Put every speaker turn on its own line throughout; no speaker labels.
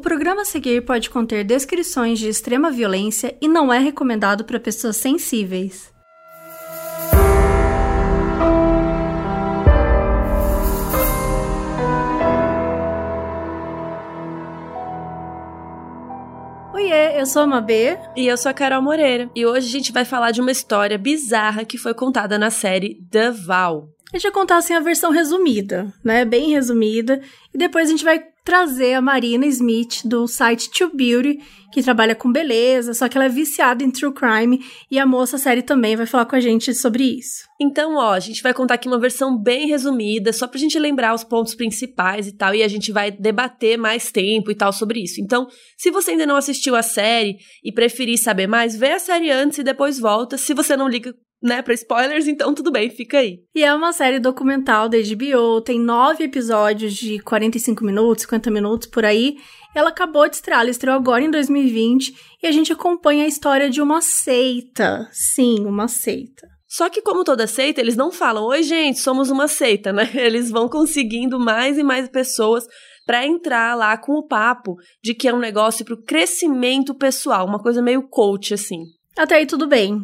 O programa a seguir pode conter descrições de extrema violência e não é recomendado para pessoas sensíveis. Oiê, eu sou a Mabê.
E eu sou a Carol Moreira. E hoje a gente vai falar de uma história bizarra que foi contada na série The Val.
A gente vai contar assim a versão resumida, né? Bem resumida. E depois a gente vai trazer a Marina Smith do site True Beauty, que trabalha com beleza, só que ela é viciada em true crime e a moça série também vai falar com a gente sobre isso.
Então, ó, a gente vai contar aqui uma versão bem resumida, só pra gente lembrar os pontos principais e tal, e a gente vai debater mais tempo e tal sobre isso. Então, se você ainda não assistiu a série e preferir saber mais, vê a série antes e depois volta. Se você não liga né, pra spoilers, então tudo bem, fica aí.
E é uma série documental da HBO, tem nove episódios de 45 minutos, 50 minutos por aí. Ela acabou de estrear, ela estreou agora em 2020 e a gente acompanha a história de uma seita. Sim, uma seita.
Só que, como toda seita, eles não falam, oi, gente, somos uma seita, né? Eles vão conseguindo mais e mais pessoas para entrar lá com o papo de que é um negócio pro crescimento pessoal, uma coisa meio coach, assim.
Até aí tudo bem.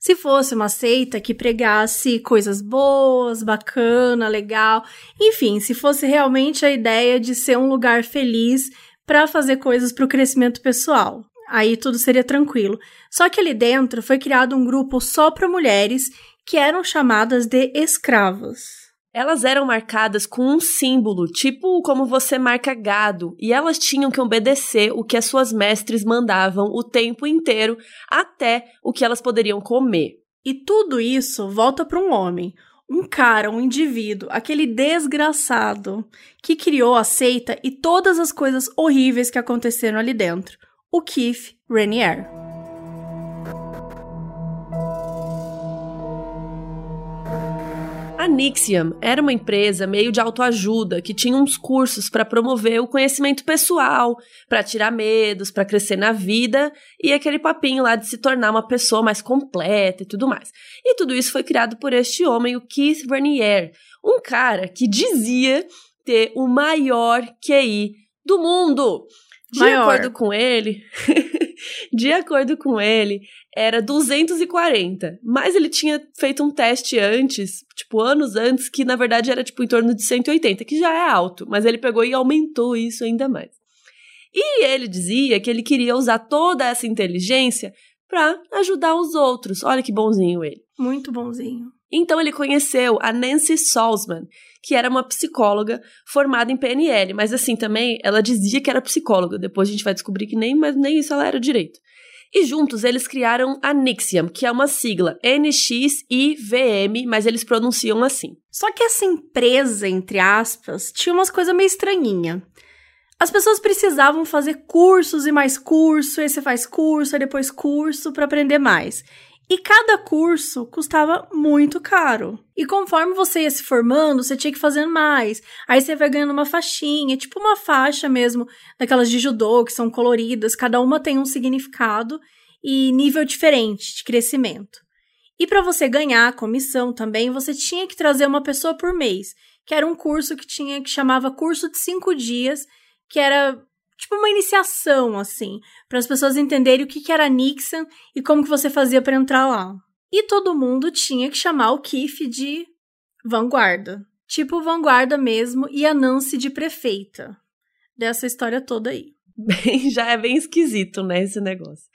Se fosse uma seita que pregasse coisas boas, bacana, legal, enfim, se fosse realmente a ideia de ser um lugar feliz para fazer coisas para o crescimento pessoal, aí tudo seria tranquilo. Só que ali dentro foi criado um grupo só para mulheres que eram chamadas de escravas.
Elas eram marcadas com um símbolo, tipo como você marca gado, e elas tinham que obedecer o que as suas mestres mandavam o tempo inteiro, até o que elas poderiam comer.
E tudo isso volta para um homem, um cara, um indivíduo, aquele desgraçado que criou a seita e todas as coisas horríveis que aconteceram ali dentro, o Keith Raniere.
A Nixiam era uma empresa meio de autoajuda que tinha uns cursos para promover o conhecimento pessoal, para tirar medos, para crescer na vida e aquele papinho lá de se tornar uma pessoa mais completa e tudo mais. E tudo isso foi criado por este homem, o Keith Vernier, um cara que dizia ter o maior QI do mundo. De
Maior.
acordo com ele, de acordo com ele, era 240. Mas ele tinha feito um teste antes, tipo, anos antes, que na verdade era tipo em torno de 180, que já é alto, mas ele pegou e aumentou isso ainda mais. E ele dizia que ele queria usar toda essa inteligência para ajudar os outros. Olha que bonzinho ele.
Muito bonzinho.
Então ele conheceu a Nancy Salzman, que era uma psicóloga formada em PNL, mas assim também ela dizia que era psicóloga. Depois a gente vai descobrir que nem, mas nem isso ela era direito. E juntos eles criaram a Nixiam, que é uma sigla NXIVM, mas eles pronunciam assim.
Só que essa empresa, entre aspas, tinha umas coisas meio estranhinha. As pessoas precisavam fazer cursos e mais curso, aí você faz curso, aí depois curso para aprender mais. E cada curso custava muito caro. E conforme você ia se formando, você tinha que fazer mais. Aí você vai ganhando uma faixinha, tipo uma faixa mesmo, daquelas de judô, que são coloridas, cada uma tem um significado e nível diferente de crescimento. E para você ganhar a comissão também, você tinha que trazer uma pessoa por mês, que era um curso que tinha que chamava curso de cinco dias, que era tipo uma iniciação, assim, para as pessoas entenderem o que, que era Nixon e como que você fazia para entrar lá. E todo mundo tinha que chamar o Keith de vanguarda. Tipo vanguarda mesmo e a Nancy de prefeita. Dessa história toda aí.
Bem, já é bem esquisito, né, esse negócio.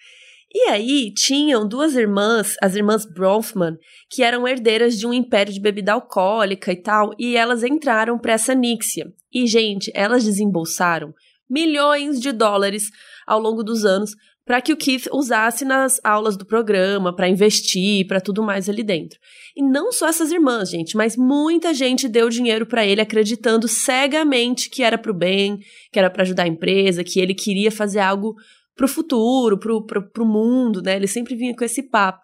E aí tinham duas irmãs, as irmãs Bronfman, que eram herdeiras de um império de bebida alcoólica e tal, e elas entraram para essa Nixia. E, gente, elas desembolsaram milhões de dólares ao longo dos anos para que o Keith usasse nas aulas do programa, para investir, para tudo mais ali dentro. E não só essas irmãs, gente, mas muita gente deu dinheiro para ele acreditando cegamente que era para o bem, que era para ajudar a empresa, que ele queria fazer algo para o futuro, para o mundo, né? Ele sempre vinha com esse papo.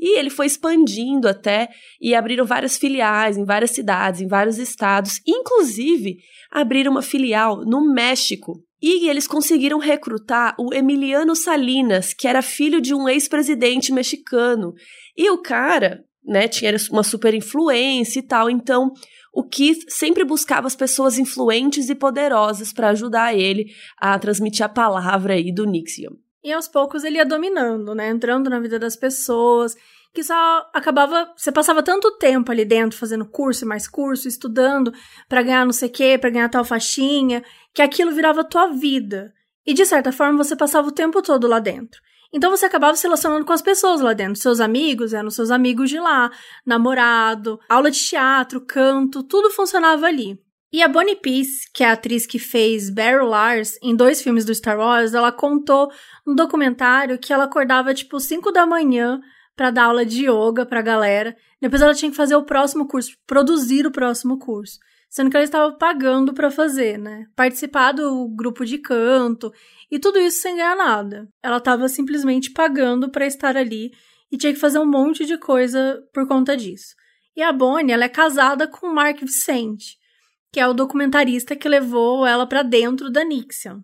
E ele foi expandindo até e abriram várias filiais em várias cidades, em vários estados, inclusive abriram uma filial no México. E eles conseguiram recrutar o Emiliano Salinas, que era filho de um ex-presidente mexicano. E o cara, né, tinha uma super influência e tal. Então, o Keith sempre buscava as pessoas influentes e poderosas para ajudar ele a transmitir a palavra aí do Nixium.
E aos poucos ele ia dominando, né? Entrando na vida das pessoas, que só acabava. Você passava tanto tempo ali dentro fazendo curso e mais curso, estudando para ganhar não sei o quê, pra ganhar tal faixinha, que aquilo virava tua vida. E de certa forma você passava o tempo todo lá dentro. Então você acabava se relacionando com as pessoas lá dentro. Seus amigos eram seus amigos de lá, namorado, aula de teatro, canto, tudo funcionava ali. E a Bonnie Peace, que é a atriz que fez Barry Lars em dois filmes do Star Wars, ela contou no documentário que ela acordava tipo 5 da manhã para dar aula de yoga pra galera. Depois ela tinha que fazer o próximo curso, produzir o próximo curso sendo que ela estava pagando para fazer, né? Participar do grupo de canto e tudo isso sem ganhar nada. Ela estava simplesmente pagando para estar ali e tinha que fazer um monte de coisa por conta disso. E a Bonnie, ela é casada com o Mark Vicente, que é o documentarista que levou ela para dentro da Nixion.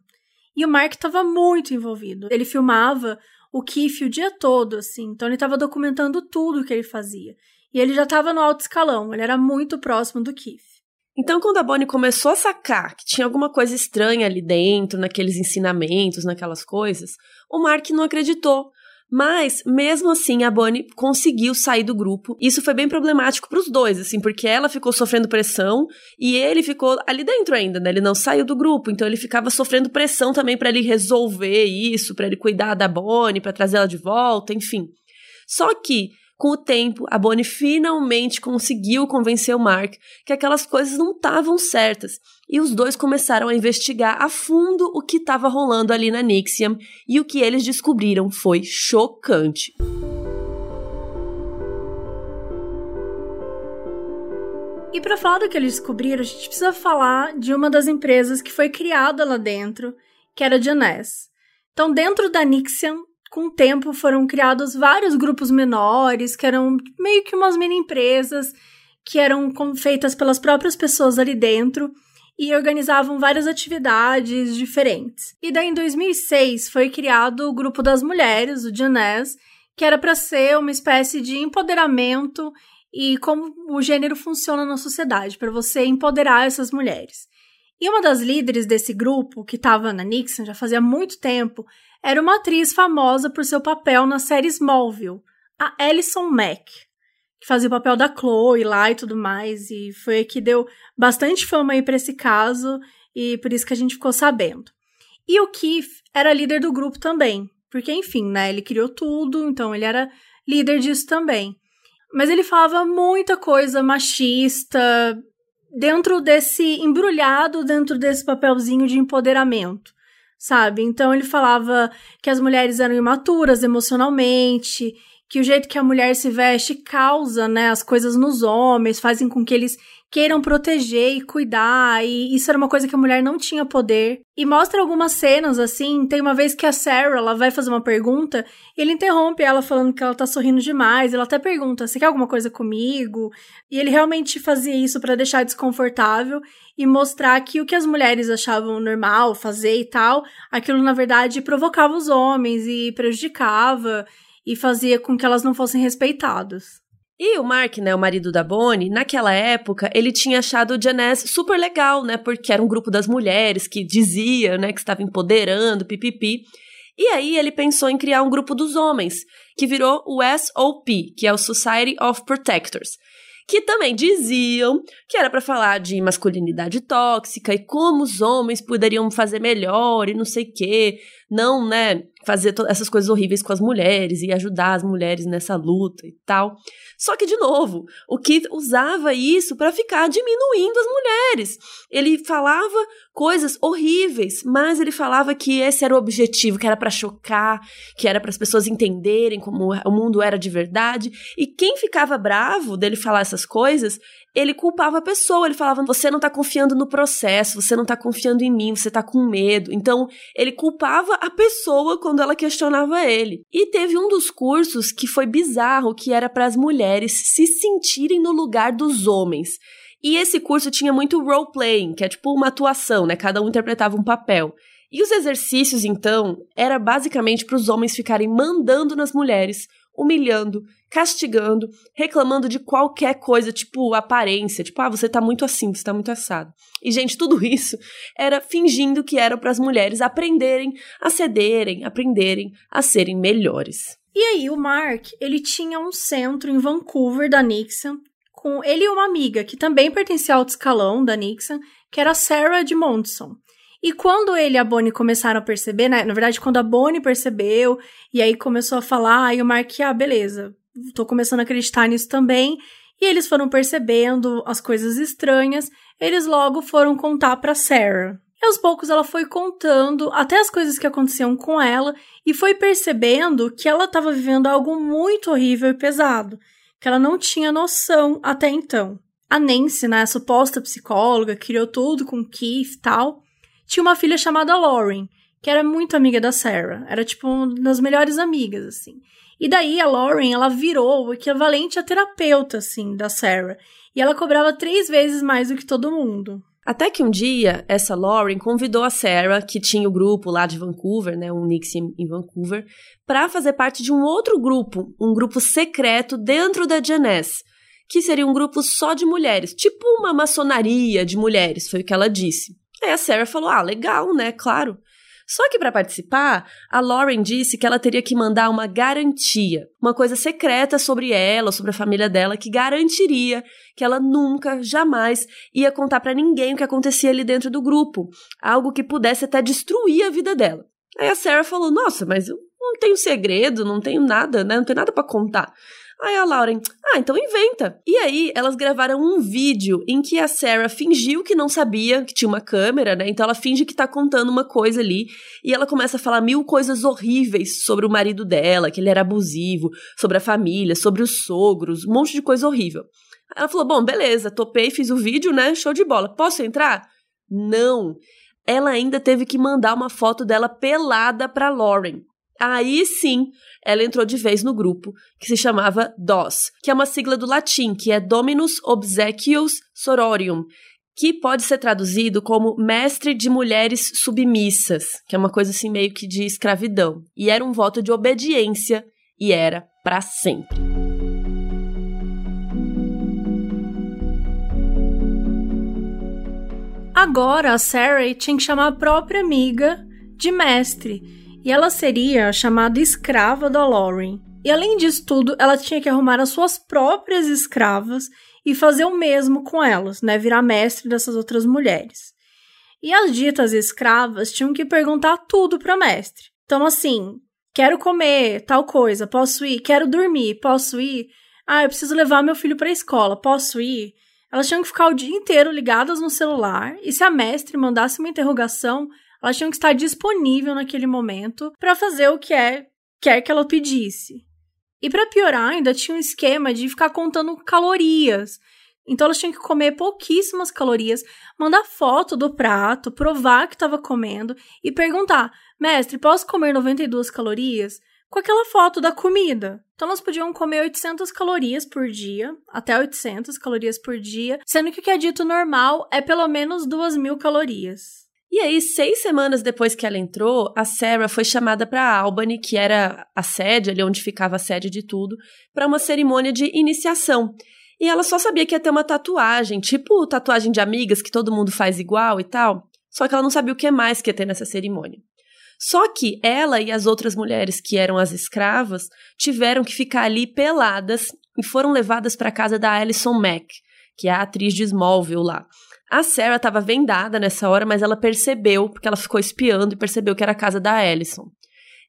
E o Mark estava muito envolvido. Ele filmava o Keith o dia todo, assim. Então ele estava documentando tudo que ele fazia. E ele já estava no alto escalão, ele era muito próximo do Keith.
Então, quando a Bonnie começou a sacar que tinha alguma coisa estranha ali dentro, naqueles ensinamentos, naquelas coisas, o Mark não acreditou. Mas, mesmo assim, a Bonnie conseguiu sair do grupo. Isso foi bem problemático para os dois, assim, porque ela ficou sofrendo pressão e ele ficou ali dentro ainda, né? Ele não saiu do grupo, então ele ficava sofrendo pressão também para ele resolver isso, para ele cuidar da Bonnie, para trazer ela de volta, enfim. Só que com o tempo, a Bonnie finalmente conseguiu convencer o Mark que aquelas coisas não estavam certas, e os dois começaram a investigar a fundo o que estava rolando ali na Nixium, e o que eles descobriram foi chocante.
E para falar do que eles descobriram, a gente precisa falar de uma das empresas que foi criada lá dentro, que era a Janess. Então, dentro da Nixium com o tempo foram criados vários grupos menores, que eram meio que umas mini empresas, que eram feitas pelas próprias pessoas ali dentro e organizavam várias atividades diferentes. E daí em 2006 foi criado o grupo das mulheres, o Janés, que era para ser uma espécie de empoderamento e como o gênero funciona na sociedade, para você empoderar essas mulheres. E uma das líderes desse grupo, que estava na Nixon já fazia muito tempo, era uma atriz famosa por seu papel na série Smallville, a Alison Mack, que fazia o papel da Chloe lá e tudo mais, e foi que deu bastante fama aí para esse caso, e por isso que a gente ficou sabendo. E o Keith era líder do grupo também, porque enfim, né, ele criou tudo, então ele era líder disso também. Mas ele falava muita coisa machista dentro desse embrulhado dentro desse papelzinho de empoderamento sabe? Então ele falava que as mulheres eram imaturas emocionalmente, que o jeito que a mulher se veste causa, né, as coisas nos homens, fazem com que eles queiram proteger e cuidar, e isso era uma coisa que a mulher não tinha poder. E mostra algumas cenas assim, tem uma vez que a Sarah, ela vai fazer uma pergunta, e ele interrompe ela falando que ela tá sorrindo demais, ela até pergunta: "Você quer alguma coisa comigo?" E ele realmente fazia isso para deixar desconfortável e mostrar que o que as mulheres achavam normal fazer e tal, aquilo na verdade provocava os homens e prejudicava e fazia com que elas não fossem respeitadas.
E o Mark, né, o marido da Bonnie, naquela época, ele tinha achado o Janess super legal, né, porque era um grupo das mulheres que dizia, né, que estava empoderando, pipipi. E aí ele pensou em criar um grupo dos homens, que virou o SOP, que é o Society of Protectors, que também diziam que era para falar de masculinidade tóxica e como os homens poderiam fazer melhor e não sei o quê, não, né, fazer essas coisas horríveis com as mulheres e ajudar as mulheres nessa luta e tal. Só que, de novo, o Keith usava isso para ficar diminuindo as mulheres. Ele falava coisas horríveis, mas ele falava que esse era o objetivo, que era para chocar, que era para as pessoas entenderem como o mundo era de verdade. E quem ficava bravo dele falar essas coisas ele culpava a pessoa, ele falava: você não tá confiando no processo, você não tá confiando em mim, você tá com medo. Então, ele culpava a pessoa quando ela questionava ele. E teve um dos cursos que foi bizarro, que era para as mulheres se sentirem no lugar dos homens. E esse curso tinha muito role playing, que é tipo uma atuação, né? Cada um interpretava um papel. E os exercícios, então, era basicamente para os homens ficarem mandando nas mulheres humilhando, castigando, reclamando de qualquer coisa, tipo aparência, tipo, ah, você tá muito assim, você tá muito assado. E, gente, tudo isso era fingindo que era para as mulheres aprenderem a cederem, aprenderem a serem melhores.
E aí, o Mark, ele tinha um centro em Vancouver da Nixon, com ele e uma amiga que também pertencia ao escalão da Nixon, que era Sarah de Monson. E quando ele e a Bonnie começaram a perceber, né? Na verdade, quando a Bonnie percebeu, e aí começou a falar, aí o Mark, ah, beleza, tô começando a acreditar nisso também. E eles foram percebendo as coisas estranhas, eles logo foram contar para Sarah. E aos poucos ela foi contando até as coisas que aconteciam com ela e foi percebendo que ela estava vivendo algo muito horrível e pesado, que ela não tinha noção até então. A Nancy, né, a suposta psicóloga, criou tudo com Keith e tal, tinha uma filha chamada Lauren, que era muito amiga da Sarah, era tipo uma das melhores amigas, assim. E daí a Lauren, ela virou o equivalente a terapeuta, assim, da Sarah. E ela cobrava três vezes mais do que todo mundo.
Até que um dia, essa Lauren convidou a Sarah, que tinha o grupo lá de Vancouver, né, um Nixie em Vancouver, para fazer parte de um outro grupo, um grupo secreto dentro da Janess, que seria um grupo só de mulheres, tipo uma maçonaria de mulheres, foi o que ela disse. Aí a Sarah falou: "Ah, legal, né? Claro. Só que para participar, a Lauren disse que ela teria que mandar uma garantia, uma coisa secreta sobre ela, sobre a família dela, que garantiria que ela nunca, jamais ia contar para ninguém o que acontecia ali dentro do grupo, algo que pudesse até destruir a vida dela. Aí a Sarah falou: Nossa, mas eu não tenho segredo, não tenho nada, né? Não tenho nada para contar. Aí a Lauren, ah, então inventa. E aí elas gravaram um vídeo em que a Sarah fingiu que não sabia que tinha uma câmera, né? Então ela finge que tá contando uma coisa ali e ela começa a falar mil coisas horríveis sobre o marido dela, que ele era abusivo, sobre a família, sobre os sogros, um monte de coisa horrível. Ela falou: "Bom, beleza, topei, fiz o vídeo, né? Show de bola. Posso entrar?" Não. Ela ainda teve que mandar uma foto dela pelada para Lauren. Aí sim, ela entrou de vez no grupo, que se chamava DOS, que é uma sigla do latim, que é Dominus Obsequios Sororium, que pode ser traduzido como mestre de mulheres submissas, que é uma coisa assim meio que de escravidão. E era um voto de obediência e era para sempre.
Agora a Sarah tinha que chamar a própria amiga de mestre e ela seria chamada escrava da Lauren. E além disso tudo, ela tinha que arrumar as suas próprias escravas e fazer o mesmo com elas, né? Virar mestre dessas outras mulheres. E as ditas escravas tinham que perguntar tudo para mestre. Então, assim, quero comer tal coisa, posso ir? Quero dormir, posso ir? Ah, eu preciso levar meu filho para a escola, posso ir? Elas tinham que ficar o dia inteiro ligadas no celular e se a mestre mandasse uma interrogação, elas tinham que estar disponível naquele momento para fazer o que é quer que ela pedisse. E para piorar, ainda tinha um esquema de ficar contando calorias. Então elas tinham que comer pouquíssimas calorias, mandar foto do prato, provar que estava comendo e perguntar: "Mestre, posso comer 92 calorias?" com aquela foto da comida. Então elas podiam comer 800 calorias por dia, até 800 calorias por dia, sendo que o que é dito normal é pelo menos 2.000 calorias.
E aí, seis semanas depois que ela entrou, a Sarah foi chamada para Albany, que era a sede, ali onde ficava a sede de tudo, para uma cerimônia de iniciação. E ela só sabia que ia ter uma tatuagem, tipo tatuagem de amigas que todo mundo faz igual e tal. Só que ela não sabia o que mais que ia ter nessa cerimônia. Só que ela e as outras mulheres que eram as escravas tiveram que ficar ali peladas e foram levadas para casa da Alison Mack, que é a atriz de Smallville lá. A Sarah estava vendada nessa hora, mas ela percebeu, porque ela ficou espiando e percebeu que era a casa da Alison.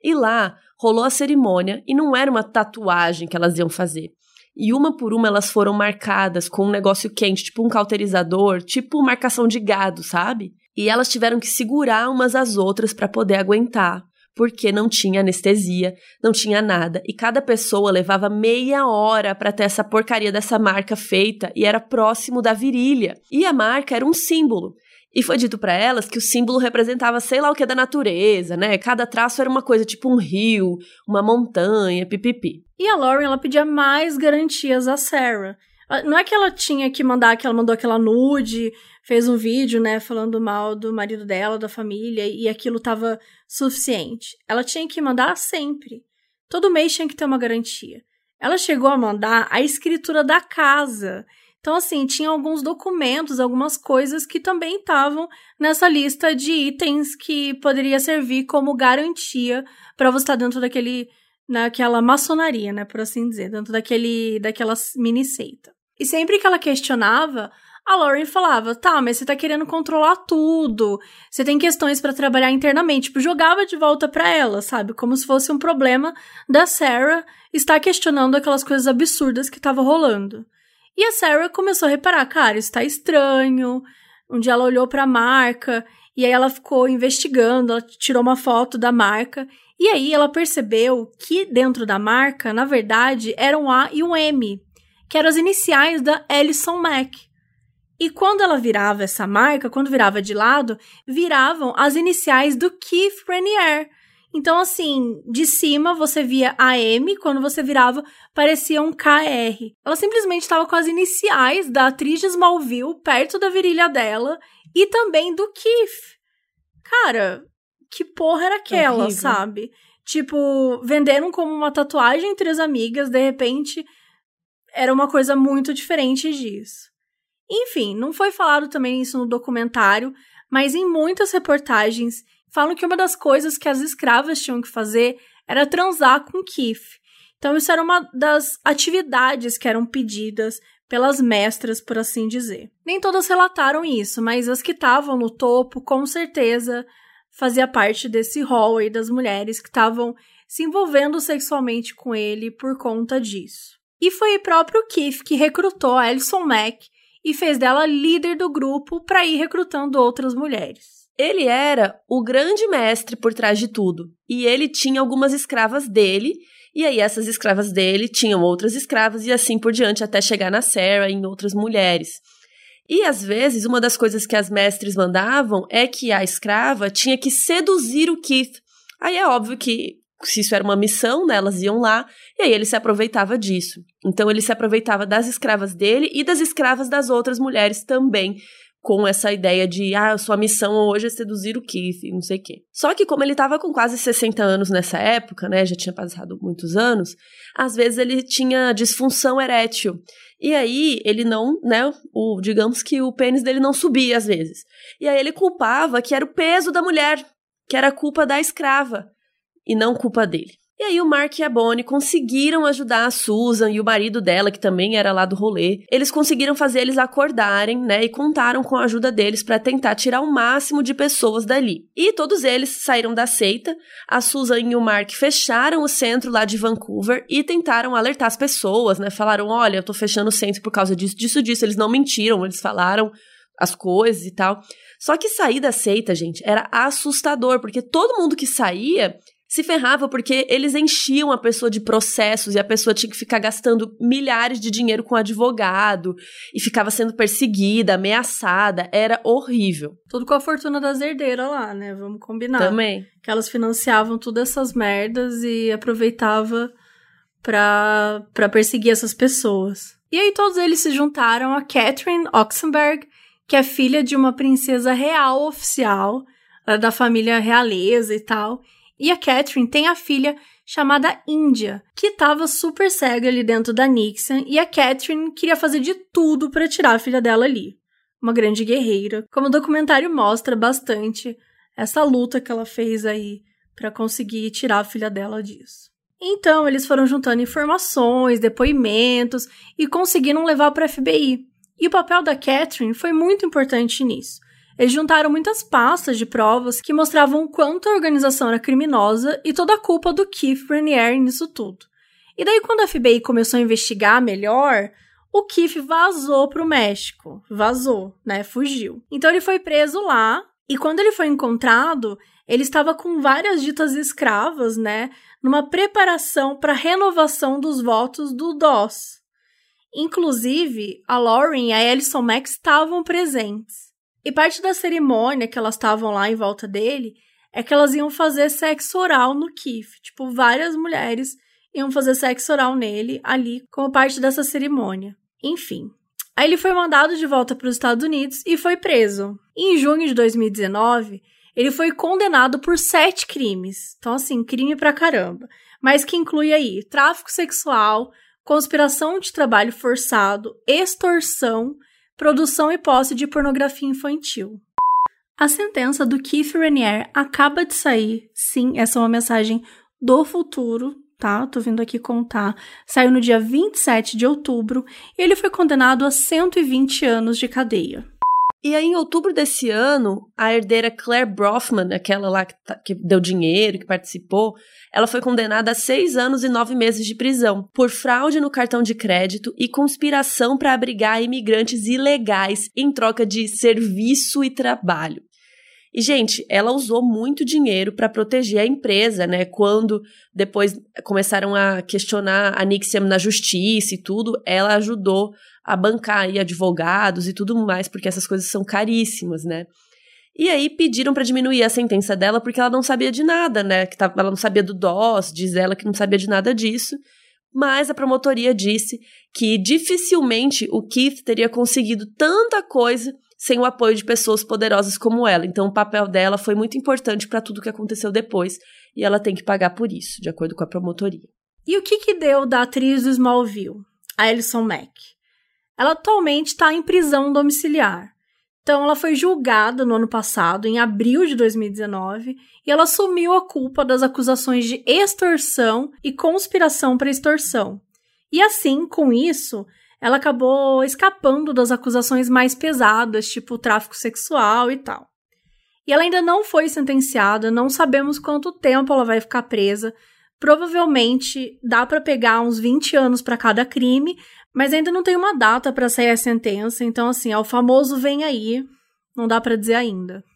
E lá rolou a cerimônia e não era uma tatuagem que elas iam fazer. E uma por uma elas foram marcadas com um negócio quente, tipo um cauterizador, tipo marcação de gado, sabe? E elas tiveram que segurar umas às outras para poder aguentar porque não tinha anestesia, não tinha nada, e cada pessoa levava meia hora para ter essa porcaria dessa marca feita e era próximo da virilha. E a marca era um símbolo. E foi dito para elas que o símbolo representava sei lá o que da natureza, né? Cada traço era uma coisa, tipo um rio, uma montanha, pipipi.
E a Lauren, ela pedia mais garantias a Sarah. Ah, não é que ela tinha que mandar, que ela mandou aquela nude, fez um vídeo, né, falando mal do marido dela, da família, e aquilo tava suficiente. Ela tinha que mandar sempre. Todo mês tinha que ter uma garantia. Ela chegou a mandar a escritura da casa. Então, assim, tinha alguns documentos, algumas coisas que também estavam nessa lista de itens que poderia servir como garantia para você estar dentro daquele naquela maçonaria, né, por assim dizer, dentro daquele daquela mini seita. E sempre que ela questionava, a Lauren falava: "Tá, mas você tá querendo controlar tudo. Você tem questões para trabalhar internamente". Tipo, jogava de volta para ela, sabe? Como se fosse um problema da Sarah estar questionando aquelas coisas absurdas que tava rolando. E a Sarah começou a reparar, cara, isso tá estranho. Um dia ela olhou para a marca e aí ela ficou investigando, ela tirou uma foto da marca e aí ela percebeu que dentro da marca, na verdade, eram um A e um M, que eram as iniciais da Ellison Mac. E quando ela virava essa marca, quando virava de lado, viravam as iniciais do Keith Renier. Então, assim, de cima você via AM, quando você virava, parecia um KR. Ela simplesmente estava com as iniciais da atriz de Smallville perto da virilha dela e também do Keith. Cara, que porra era aquela, Horrível. sabe? Tipo, venderam como uma tatuagem entre as amigas, de repente era uma coisa muito diferente disso. Enfim, não foi falado também isso no documentário, mas em muitas reportagens falam que uma das coisas que as escravas tinham que fazer era transar com Keith. Então, isso era uma das atividades que eram pedidas pelas mestras, por assim dizer. Nem todas relataram isso, mas as que estavam no topo, com certeza, fazia parte desse hall aí das mulheres que estavam se envolvendo sexualmente com ele por conta disso. E foi o próprio Keith que recrutou a Alison Mack e fez dela líder do grupo para ir recrutando outras mulheres.
Ele era o grande mestre por trás de tudo, e ele tinha algumas escravas dele, e aí essas escravas dele tinham outras escravas e assim por diante até chegar na Sarah e em outras mulheres. E às vezes, uma das coisas que as mestres mandavam é que a escrava tinha que seduzir o Keith. Aí é óbvio que se isso era uma missão, né, elas iam lá, e aí ele se aproveitava disso. Então ele se aproveitava das escravas dele e das escravas das outras mulheres também, com essa ideia de, ah, sua missão hoje é seduzir o Keith, não sei o quê. Só que como ele estava com quase 60 anos nessa época, né, já tinha passado muitos anos, às vezes ele tinha disfunção erétil. E aí ele não, né, o, digamos que o pênis dele não subia às vezes. E aí ele culpava que era o peso da mulher, que era culpa da escrava e não culpa dele. E aí o Mark e a Bonnie conseguiram ajudar a Susan e o marido dela, que também era lá do rolê. Eles conseguiram fazer eles acordarem, né, e contaram com a ajuda deles para tentar tirar o máximo de pessoas dali. E todos eles saíram da seita. A Susan e o Mark fecharam o centro lá de Vancouver e tentaram alertar as pessoas, né? Falaram: "Olha, eu tô fechando o centro por causa disso, disso, disso". Eles não mentiram, eles falaram as coisas e tal. Só que sair da seita, gente, era assustador, porque todo mundo que saía se ferrava porque eles enchiam a pessoa de processos e a pessoa tinha que ficar gastando milhares de dinheiro com advogado e ficava sendo perseguida, ameaçada. Era horrível.
Tudo com a fortuna das herdeiras lá, né? Vamos combinar.
Também.
Que elas financiavam todas essas merdas e aproveitava pra, pra perseguir essas pessoas. E aí todos eles se juntaram a Catherine Oxenberg, que é filha de uma princesa real oficial, da família realeza e tal. E a Catherine tem a filha chamada Índia, que estava super cega ali dentro da Nixon, e a Catherine queria fazer de tudo para tirar a filha dela ali. Uma grande guerreira, como o documentário mostra bastante essa luta que ela fez aí para conseguir tirar a filha dela disso. Então, eles foram juntando informações, depoimentos e conseguiram levar para a FBI. E o papel da Catherine foi muito importante nisso. Eles juntaram muitas pastas de provas que mostravam o quanto a organização era criminosa e toda a culpa do Keith Raniere nisso tudo. E daí, quando a FBI começou a investigar melhor, o Keith vazou para o México. Vazou, né? Fugiu. Então ele foi preso lá, e quando ele foi encontrado, ele estava com várias ditas escravas, né? Numa preparação para renovação dos votos do DOS. Inclusive, a Lauren e a Alison Mack estavam presentes. E parte da cerimônia que elas estavam lá em volta dele é que elas iam fazer sexo oral no Keith. Tipo, várias mulheres iam fazer sexo oral nele ali como parte dessa cerimônia. Enfim. Aí ele foi mandado de volta para os Estados Unidos e foi preso. em junho de 2019, ele foi condenado por sete crimes. Então, assim, crime pra caramba. mas que inclui aí tráfico sexual, conspiração de trabalho forçado, extorsão, produção e posse de pornografia infantil. A sentença do Keith Raniere acaba de sair. Sim, essa é uma mensagem do futuro, tá? Tô vindo aqui contar. Saiu no dia 27 de outubro e ele foi condenado a 120 anos de cadeia.
E aí, em outubro desse ano, a herdeira Claire Brofman, aquela lá que, tá, que, deu dinheiro, que participou, ela foi condenada a seis anos e nove meses de prisão por fraude no cartão de crédito e conspiração para abrigar imigrantes ilegais em troca de serviço e trabalho. E, gente, ela usou muito dinheiro para proteger a empresa, né? Quando depois começaram a questionar a Nixiam na justiça e tudo, ela ajudou a bancar aí advogados e tudo mais, porque essas coisas são caríssimas, né? E aí pediram para diminuir a sentença dela porque ela não sabia de nada, né? Que ela não sabia do DOS, diz ela que não sabia de nada disso. Mas a promotoria disse que dificilmente o Keith teria conseguido tanta coisa sem o apoio de pessoas poderosas como ela. Então, o papel dela foi muito importante para tudo que aconteceu depois e ela tem que pagar por isso, de acordo com a promotoria.
E o que, que deu da atriz do Smallville, a Alison Mack? Ela atualmente está em prisão domiciliar. Então, ela foi julgada no ano passado, em abril de 2019, e ela assumiu a culpa das acusações de extorsão e conspiração para extorsão. E assim, com isso, ela acabou escapando das acusações mais pesadas, tipo tráfico sexual e tal. E ela ainda não foi sentenciada, não sabemos quanto tempo ela vai ficar presa. Provavelmente dá para pegar uns 20 anos para cada crime, mas ainda não tem uma data para sair a sentença, então assim, é o famoso vem aí, não dá para dizer ainda.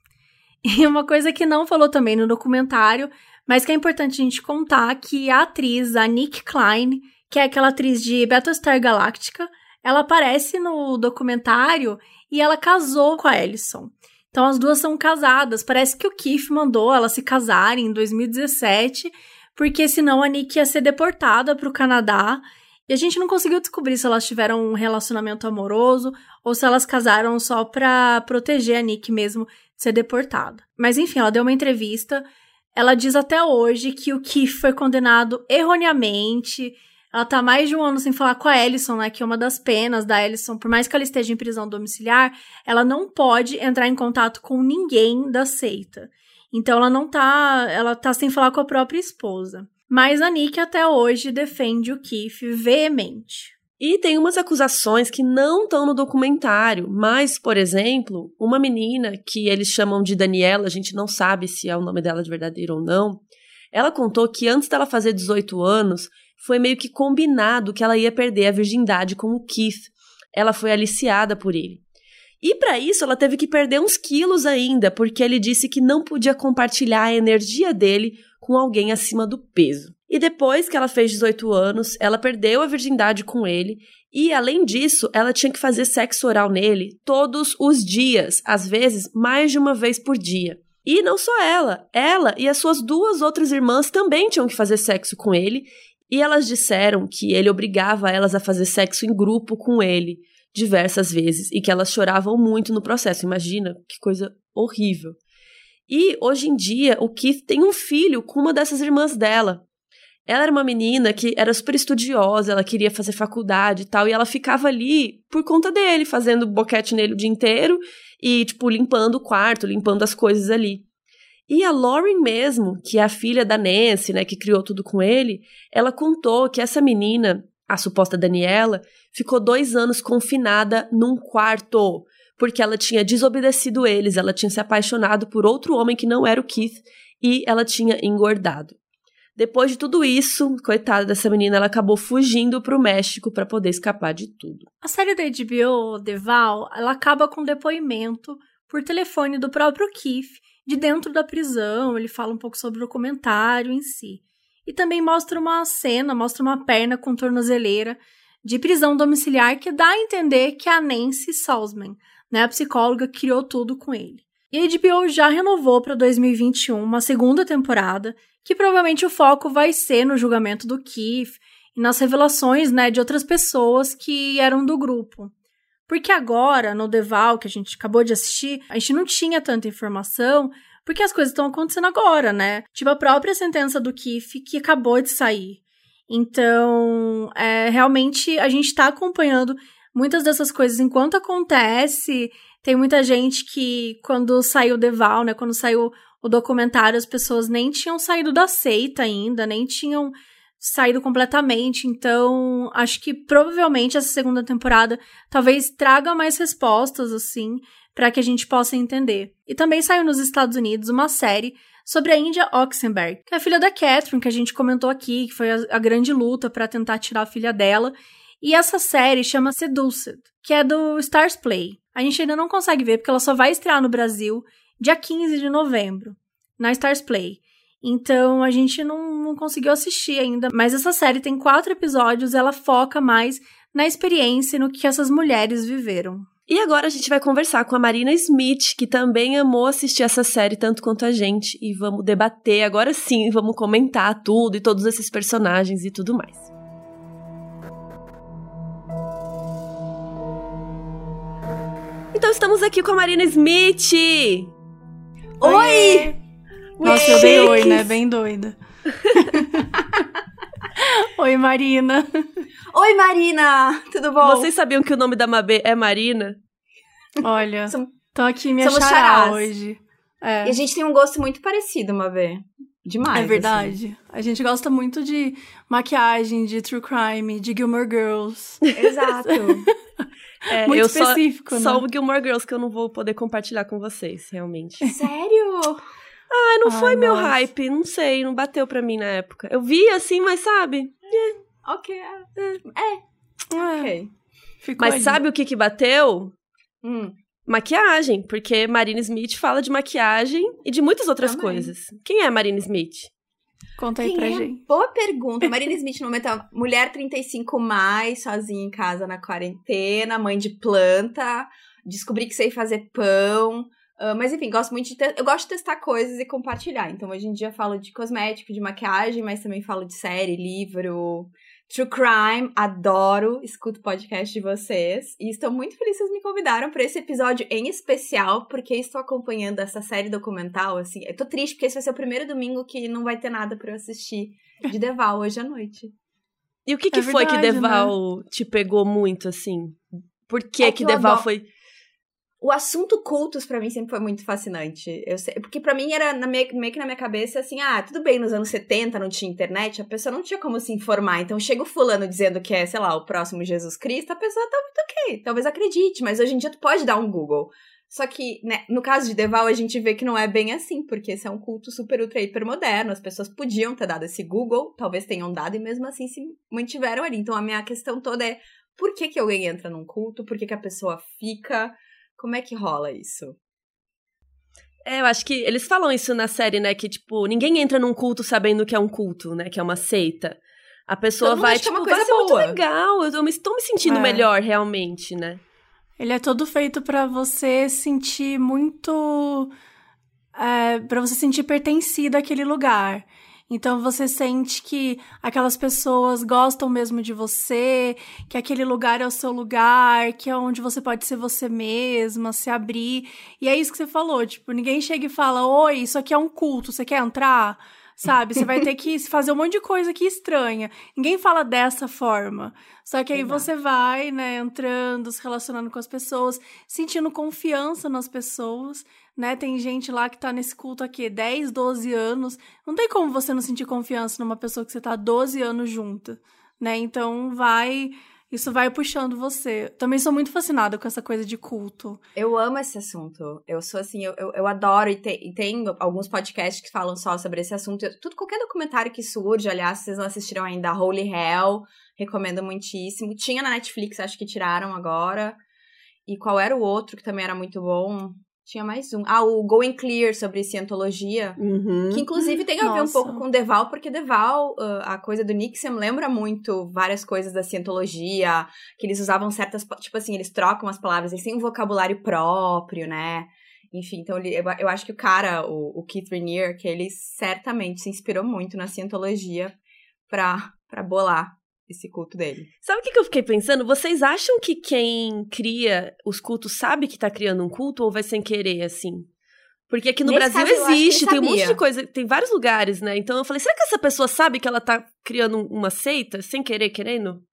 E uma coisa que não falou também no documentário, mas que é importante a gente contar que a atriz, a Nick Klein, que é aquela atriz de Battlestar Galactica, ela aparece no documentário e ela casou com a Ellison. Então as duas são casadas. Parece que o Keith mandou elas se casarem em 2017, porque senão a Nick ia ser deportada para o Canadá. E a gente não conseguiu descobrir se elas tiveram um relacionamento amoroso ou se elas casaram só para proteger a Nick mesmo de ser deportada. Mas enfim, ela deu uma entrevista. Ela diz até hoje que o Keith foi condenado erroneamente ela tá mais de um ano sem falar com a Ellison, né? Que é uma das penas da Ellison, por mais que ela esteja em prisão domiciliar, ela não pode entrar em contato com ninguém da seita. Então ela não tá. Ela tá sem falar com a própria esposa. Mas a Nick até hoje defende o Keith veemente.
E tem umas acusações que não estão no documentário, mas, por exemplo, uma menina que eles chamam de Daniela, a gente não sabe se é o nome dela de verdadeiro ou não, ela contou que antes dela fazer 18 anos, foi meio que combinado que ela ia perder a virgindade com o Keith. Ela foi aliciada por ele. E para isso ela teve que perder uns quilos ainda, porque ele disse que não podia compartilhar a energia dele com alguém acima do peso. E depois que ela fez 18 anos, ela perdeu a virgindade com ele e, além disso, ela tinha que fazer sexo oral nele todos os dias, às vezes mais de uma vez por dia. E não só ela, ela e as suas duas outras irmãs também tinham que fazer sexo com ele, e elas disseram que ele obrigava elas a fazer sexo em grupo com ele diversas vezes e que elas choravam muito no processo. Imagina que coisa horrível. E hoje em dia o Keith tem um filho com uma dessas irmãs dela. Ela era uma menina que era super estudiosa, ela queria fazer faculdade e tal, e ela ficava ali por conta dele, fazendo boquete nele o dia inteiro e, tipo, limpando o quarto, limpando as coisas ali. E a Lauren mesmo, que é a filha da Nancy, né, que criou tudo com ele, ela contou que essa menina, a suposta Daniela, ficou dois anos confinada num quarto, porque ela tinha desobedecido eles, ela tinha se apaixonado por outro homem que não era o Keith e ela tinha engordado. Depois de tudo isso, coitada dessa menina, ela acabou fugindo para o México para poder escapar de tudo.
A série da HBO, Deval, ela acaba com um depoimento por telefone do próprio Keith de dentro da prisão, ele fala um pouco sobre o documentário em si. E também mostra uma cena, mostra uma perna com tornozeleira de prisão domiciliar que dá a entender que a Nancy Salzman, né, a psicóloga, criou tudo com ele. E a HBO já renovou para 2021 uma segunda temporada, que provavelmente o foco vai ser no julgamento do Keith e nas revelações né, de outras pessoas que eram do grupo. Porque agora, no Deval, que a gente acabou de assistir, a gente não tinha tanta informação, porque as coisas estão acontecendo agora, né? Tipo, a própria sentença do Kiff, que acabou de sair. Então, é, realmente, a gente tá acompanhando muitas dessas coisas enquanto acontece. Tem muita gente que, quando saiu o Deval, né? Quando saiu o documentário, as pessoas nem tinham saído da seita ainda, nem tinham saído completamente. Então, acho que provavelmente essa segunda temporada talvez traga mais respostas, assim, para que a gente possa entender. E também saiu nos Estados Unidos uma série sobre a Índia Oxenberg, que é a filha da Catherine, que a gente comentou aqui, que foi a, a grande luta para tentar tirar a filha dela. E essa série chama Seduced, que é do Stars Play. A gente ainda não consegue ver porque ela só vai estrear no Brasil dia 15 de novembro, na Stars Play. Então a gente não, não conseguiu assistir ainda. Mas essa série tem quatro episódios, ela foca mais na experiência e no que essas mulheres viveram.
E agora a gente vai conversar com a Marina Smith, que também amou assistir essa série tanto quanto a gente. E vamos debater, agora sim, vamos comentar tudo e todos esses personagens e tudo mais. Então estamos aqui com a Marina Smith!
Oi! Oi! Nossa, eu dei oi, né? Bem doida. oi, Marina.
Oi, Marina! Tudo bom?
Vocês sabiam que o nome da Mabê é Marina?
Olha, tô aqui me achar hoje.
É. E a gente tem um gosto muito parecido, Mabê. Demais.
É verdade. Assim. A gente gosta muito de maquiagem, de true crime, de Gilmore Girls.
Exato.
É, muito específico, só, né? Só o Gilmore Girls que eu não vou poder compartilhar com vocês, realmente.
Sério?
Ah, não Ai, foi nossa. meu hype, não sei, não bateu pra mim na época. Eu vi assim, mas sabe?
É. Ok. É. é. Ok.
Ficou mas sabe o que que bateu? Hum. Maquiagem, porque Marina Smith fala de maquiagem e de muitas outras Também. coisas. Quem é Marina Smith?
Conta aí Quem pra é? gente.
Boa pergunta. Marina Smith, no momento, é mulher 35 mais, sozinha em casa na quarentena, mãe de planta, descobri que sei fazer pão, Uh, mas enfim, gosto muito de eu gosto de testar coisas e compartilhar. Então, hoje em dia falo de cosmético, de maquiagem, mas também falo de série, livro, true crime. Adoro, escuto o podcast de vocês. E estou muito feliz que vocês me convidaram para esse episódio em especial, porque estou acompanhando essa série documental. Assim, eu tô triste porque esse vai ser o primeiro domingo que não vai ter nada para eu assistir de Deval hoje à noite.
E o que, que é foi verdade, que Deval né? te pegou muito, assim? Por que, é que, que Deval adoro... foi
o assunto cultos para mim sempre foi muito fascinante. Eu sei, porque para mim era minha, meio que na minha cabeça assim, ah, tudo bem, nos anos 70 não tinha internet, a pessoa não tinha como se informar. Então chega o fulano dizendo que é, sei lá, o próximo Jesus Cristo, a pessoa tá muito ok, talvez acredite, mas hoje em dia tu pode dar um Google. Só que, né, no caso de Deval, a gente vê que não é bem assim, porque esse é um culto super, ultra, hiper moderno. As pessoas podiam ter dado esse Google, talvez tenham dado, e mesmo assim se mantiveram ali. Então a minha questão toda é por que, que alguém entra num culto? Por que, que a pessoa fica? Como é que rola isso?
É, eu acho que eles falam isso na série, né? Que, tipo, ninguém entra num culto sabendo que é um culto, né? Que é uma seita. A pessoa vai, é tipo, é vai ser boa. muito legal. Eu estou me sentindo é. melhor, realmente, né?
Ele é todo feito para você sentir muito. É, para você sentir pertencido àquele lugar. Então você sente que aquelas pessoas gostam mesmo de você, que aquele lugar é o seu lugar, que é onde você pode ser você mesma, se abrir. E é isso que você falou, tipo, ninguém chega e fala: "Oi, isso aqui é um culto, você quer entrar?" Sabe? Você vai ter que fazer um monte de coisa que estranha. Ninguém fala dessa forma. Só que aí Exato. você vai, né, entrando, se relacionando com as pessoas, sentindo confiança nas pessoas né? Tem gente lá que tá nesse culto aqui 10, 12 anos. Não tem como você não sentir confiança numa pessoa que você tá 12 anos junto, né? Então vai. Isso vai puxando você. Também sou muito fascinada com essa coisa de culto.
Eu amo esse assunto. Eu sou assim, eu, eu, eu adoro. E, te, e, tem alguns podcasts que falam só sobre esse assunto. Tudo, qualquer documentário que surge, aliás, vocês não assistiram ainda, Holy Hell, recomendo muitíssimo. Tinha na Netflix, acho que tiraram agora. E qual era o outro que também era muito bom? Tinha mais um. Ah, o Going Clear sobre cientologia. Uhum. Que inclusive tem a Nossa. ver um pouco com Deval, porque Deval, uh, a coisa do Nixon lembra muito várias coisas da cientologia, que eles usavam certas. Tipo assim, eles trocam as palavras, eles têm um vocabulário próprio, né? Enfim, então eu, eu acho que o cara, o, o Keith Rainier, que ele certamente se inspirou muito na cientologia pra, pra bolar esse culto dele.
Sabe o que, que eu fiquei pensando? Vocês acham que quem cria os cultos sabe que tá criando um culto ou vai sem querer, assim? Porque aqui no
Nesse
Brasil
caso,
existe, tem um monte de coisa, tem vários lugares, né? Então eu falei, será que essa pessoa sabe que ela tá criando uma seita, sem querer, querendo?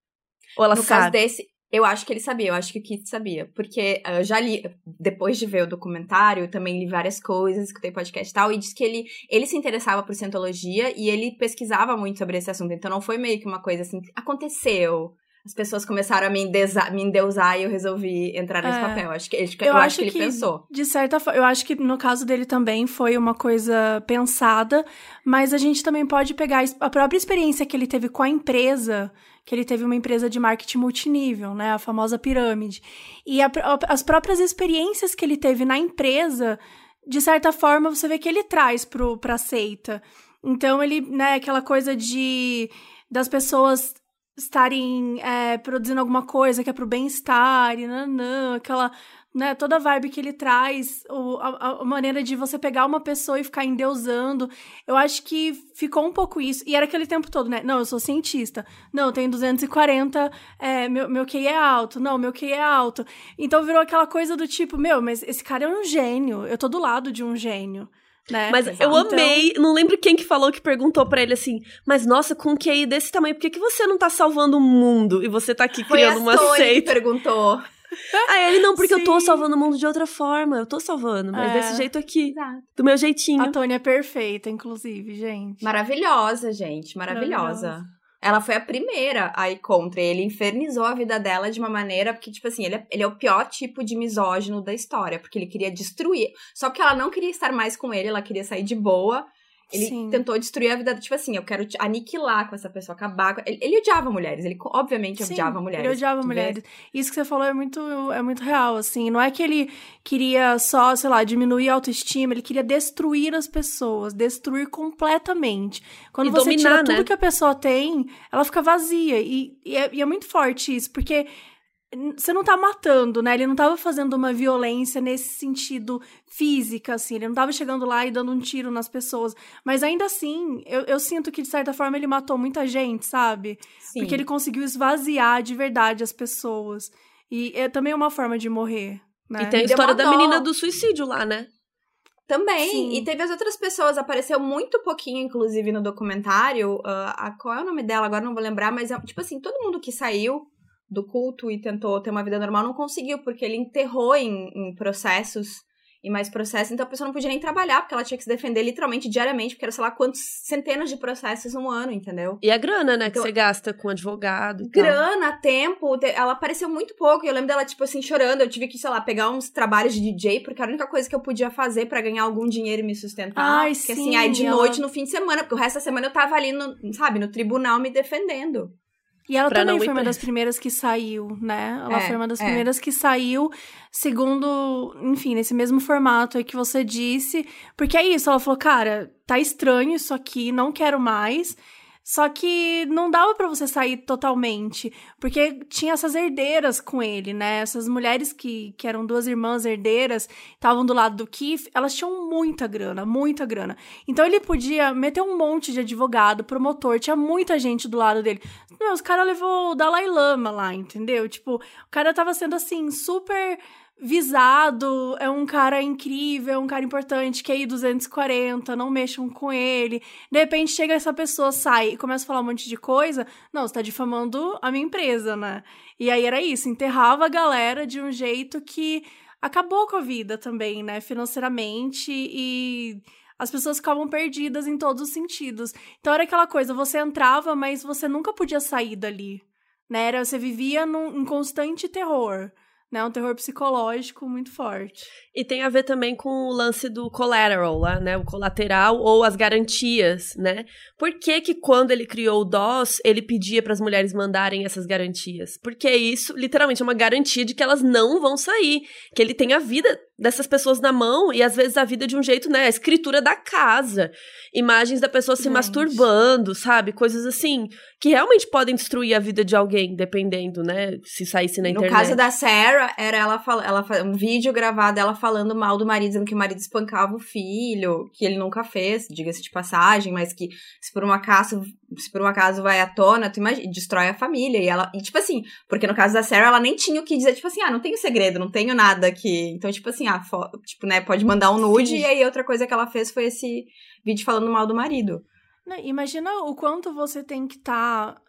Ou ela
no caso
sabe?
desse, eu acho que ele sabia, eu acho que o Kit sabia. Porque eh, eu já li, depois de ver o documentário, eu também li várias coisas, escutei podcast e tal, e disse que ele, ele se interessava por cientologia e ele pesquisava muito sobre esse assunto. Então não foi meio que uma coisa assim, aconteceu. As pessoas começaram a me, endeza- me endeusar e eu resolvi entrar nesse
É.
papel. Acho que, ele- eu, acho que ele pensou.
De certa forma, eu acho que no caso dele também foi uma coisa pensada, mas a gente também pode pegar a própria experiência que ele teve com a empresa, que ele teve uma empresa de marketing multinível, né, a famosa pirâmide. E a- as próprias experiências que ele teve na empresa, de certa forma, você vê que ele traz pro, pra seita. Então, ele, né, aquela coisa de das pessoas estarem é, produzindo alguma coisa que é pro bem-estar, e nanã, aquela, né, toda a vibe que ele traz, o, a, a maneira de você pegar uma pessoa e ficar endeusando, eu acho que ficou um pouco isso, e era aquele tempo todo, né, não, eu sou cientista, não, eu tenho 240, é, meu, meu QI é alto, não, meu QI é alto, então virou aquela coisa do tipo, meu, mas esse cara é um gênio, eu tô do lado de um gênio. Né?
Mas
Exato.
eu
Então-
amei, não lembro quem que falou que perguntou pra ele assim, mas nossa, com um QI desse tamanho, por que, que você não tá salvando o mundo e você tá aqui
Foi a
criando uma seita?
perguntou.
Aí ele, não, porque eu tô
Sim.
salvando o mundo de outra forma, eu tô salvando, mas
É.
desse jeito aqui,
Exato.
do meu jeitinho.
A Tônia é perfeita, inclusive, gente.
Maravilhosa, gente. Maravilhosa.
Maravilhosa.
Ela foi a primeira a ir contra. Ele infernizou a vida dela de uma maneira. Porque, tipo assim, ele é, ele é o pior tipo de misógino da história. Porque ele queria destruir. Só que ela não queria estar mais com ele, ela queria sair de boa. Ele
Sim.
tentou destruir a vida. Tipo assim, eu quero te aniquilar com essa pessoa, acabar com. Ele, ele odiava mulheres. Ele, obviamente,
Sim,
odiava mulheres.
Ele odiava mulheres. Isso que você falou é muito, é muito real, assim. Não é que ele queria só, sei lá, diminuir a autoestima, ele queria destruir as pessoas, destruir completamente. Quando
E
você
dominar,
tira tudo
né?
que a pessoa tem, ela fica vazia. E, e é, e é muito forte isso, porque você não tá matando, né? Ele não tava fazendo uma violência nesse sentido física, assim. Ele não tava chegando lá e dando um tiro nas pessoas. Mas ainda assim, eu, eu sinto que, de certa forma, ele matou muita gente, sabe?
Sim.
Porque ele conseguiu esvaziar de verdade as pessoas. E é também uma forma de morrer, né?
E tem a história da menina do suicídio lá, né?
Também.
Sim.
E teve as outras pessoas, apareceu muito pouquinho, inclusive, no documentário. ah, a, qual é o nome dela? Agora não vou lembrar, mas é, tipo assim, todo mundo que saiu do culto e tentou ter uma vida normal não conseguiu, porque ele enterrou em, em processos e mais processos, então a pessoa não podia nem trabalhar, porque ela tinha que se defender literalmente diariamente, porque era sei lá quantos centenas de processos um ano, entendeu?
E a grana, né, que
Então-
você gasta com advogado e tal.
Grana, tempo, te- ela apareceu muito pouco. e Eu lembro dela, tipo assim, chorando. Eu tive que, sei lá, pegar uns trabalhos de DJ, porque era a única coisa que eu podia fazer pra ganhar algum dinheiro e me sustentar.
Ai,
porque
sim,
assim, aí de
ela-
noite, no fim de semana, porque o resto da semana eu tava ali, no, sabe, no tribunal me defendendo.
E ela
Pra
também foi uma das primeiras que saiu, né? Ela
É,
foi uma das
é.
primeiras que saiu, segundo, enfim, nesse mesmo formato aí que você disse. Porque é isso, ela falou, cara, tá estranho isso aqui, não quero mais. Só que não dava pra você sair totalmente, porque tinha essas herdeiras com ele, né? Essas mulheres que, que eram duas irmãs herdeiras, estavam do lado do Keith, elas tinham muita grana, muita grana. Então ele podia meter um monte de advogado, promotor, tinha muita gente do lado dele. Meu, os caras levou o Dalai Lama lá, entendeu? Tipo, o cara tava sendo assim, super visado, é um cara incrível, é um cara importante, que aí 240, não mexam com ele. De repente chega essa pessoa, sai e começa a falar um monte de coisa. Não, você tá difamando a minha empresa, né? E aí era isso, enterrava a galera de um jeito que acabou com a vida também, né? Financeiramente e as pessoas ficavam perdidas em todos os sentidos. Então era aquela coisa, você entrava, mas você nunca podia sair dali, né? Era, você vivia num, em constante terror, né? Um terror psicológico muito forte.
E tem a ver também com o lance do collateral lá, né? O colateral ou as garantias, né? Por que que quando ele criou o DOS, ele pedia para as mulheres mandarem essas garantias? Porque isso, literalmente, é uma garantia de que elas não vão sair, que ele tem a vida dessas pessoas na mão e às vezes a vida de um jeito, né? A escritura da casa, imagens da pessoa se
Gente.
masturbando, sabe? Coisas assim que realmente podem destruir a vida de alguém, dependendo, né? Se saísse na
No
internet.
caso da Sarah, era ela, ela um vídeo gravado ela falando mal do marido, dizendo que o marido espancava o filho, que ele nunca fez, diga-se de passagem, mas que se por um acaso, se por um acaso vai à tona, tu imagina, destrói a família. E ela, e tipo assim, porque no caso da Sarah, ela nem tinha o que dizer, tipo assim, ah, não tenho segredo, não tenho nada que. Então, tipo assim, a foto, tipo, né, pode mandar um nude, Sim. e aí outra coisa que ela fez foi esse vídeo falando mal do marido.
Imagina o quanto você tem que estar tá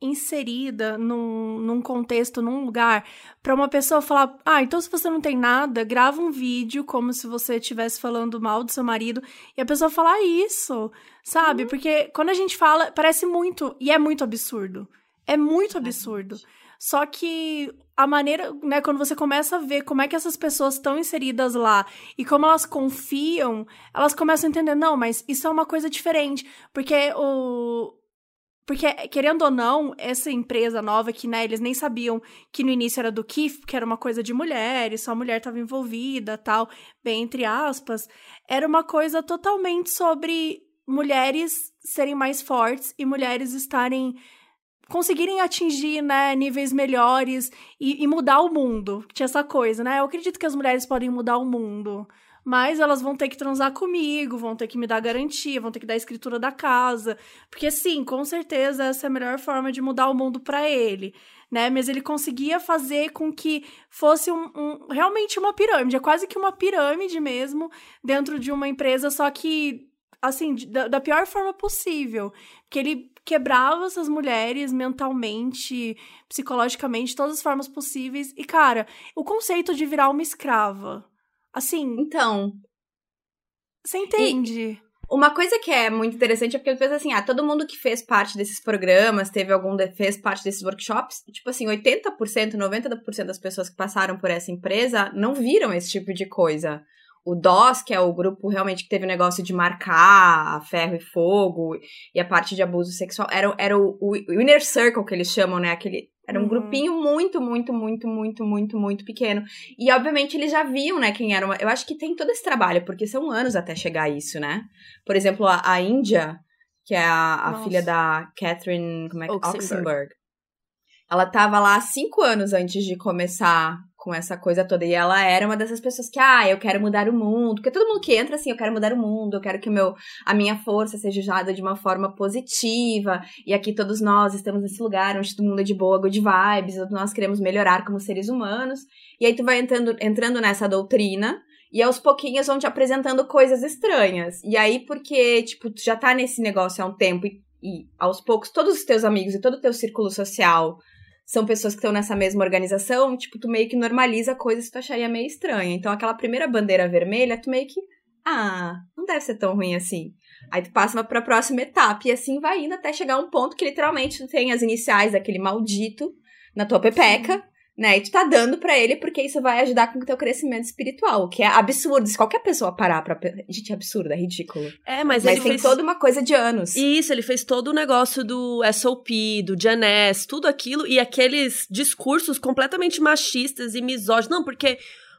inserida num, num contexto, num lugar, para uma pessoa falar: Ah, então se você não tem nada, grava um vídeo como se você estivesse falando mal do seu marido, e a pessoa falar isso, sabe? Uhum. Porque quando a gente fala, parece muito, e é muito absurdo. É muito absurdo. Só que a maneira, né, quando você começa a ver como é que essas pessoas estão inseridas lá e como elas confiam, elas começam a entender, não, mas isso é uma coisa diferente, porque o porque, querendo ou não, essa empresa nova que, né, eles nem sabiam que no início era do Kif, que era uma coisa de mulheres, só a mulher estava envolvida, tal, bem entre aspas, era uma coisa totalmente sobre mulheres serem mais fortes e mulheres estarem conseguirem atingir né, níveis melhores e, e, mudar o mundo. Tinha essa coisa, né? Eu acredito que as mulheres podem mudar o mundo. Mas elas vão ter que transar comigo, vão ter que me dar garantia, vão ter que dar a escritura da casa. Porque, sim, com certeza essa é a melhor forma de mudar o mundo para ele. Né? Mas ele conseguia fazer com que fosse um, um, realmente uma pirâmide, é quase que uma pirâmide mesmo dentro de uma empresa, só que assim, da, da pior forma possível. Que ele quebrava essas mulheres mentalmente, psicologicamente, todas as formas possíveis. E, cara, o conceito de virar uma escrava. Assim.
Então.
Você entende?
E... Uma coisa que é muito interessante é porque depois assim, ah, todo mundo que fez parte desses programas, teve algum fez parte desses workshops, tipo assim, 80%, 90% das pessoas que passaram por essa empresa não viram esse tipo de coisa o DOS, que é o grupo realmente que teve o negócio de marcar ferro e fogo, e a parte de abuso sexual, era, era o, o, o Inner Circle que eles chamam, né? Aquele, era um uhum. grupinho muito, muito, muito, muito, muito, muito pequeno. E, obviamente, eles já viam, né, quem era uma... Eu acho que tem todo esse trabalho, porque são anos até chegar a isso, né? Por exemplo, a, a Índia, que é a, a filha da Catherine como é, Oxenberg. Oxenberg. Ela tava lá cinco anos antes de começar com essa coisa toda. E ela era uma dessas pessoas que, ah, eu quero mudar o mundo. Porque todo mundo que entra assim, eu quero mudar o mundo, eu quero que meu, a minha força seja usada de uma forma positiva. E aqui todos nós estamos nesse lugar onde todo mundo é de boa, good vibes, nós queremos melhorar como seres humanos. E aí tu vai entrando, entrando nessa doutrina. E aos pouquinhos vão te apresentando coisas estranhas. E aí, porque, tipo, tu já tá nesse negócio há um tempo e, e aos poucos todos os teus amigos e todo o teu círculo social são pessoas que estão nessa mesma organização, tipo, tu meio que normaliza coisas que tu acharia meio estranha. Então, aquela primeira bandeira vermelha, tu meio que, ah, não deve ser tão ruim assim. Aí tu passa pra próxima etapa, e assim vai indo até chegar um ponto que literalmente tu tem as iniciais daquele maldito na tua pepeca. Sim né? E tu tá dando para ele porque isso vai ajudar com o teu crescimento espiritual, o que é absurdo. Se qualquer pessoa parar pra. Gente, é absurdo, é ridículo.
É, mas,
mas
ele
tem
fez...
toda uma coisa de anos.
Isso, ele fez todo o negócio do SOP, do Janess, tudo aquilo, e aqueles discursos completamente machistas e misóginos. Não, porque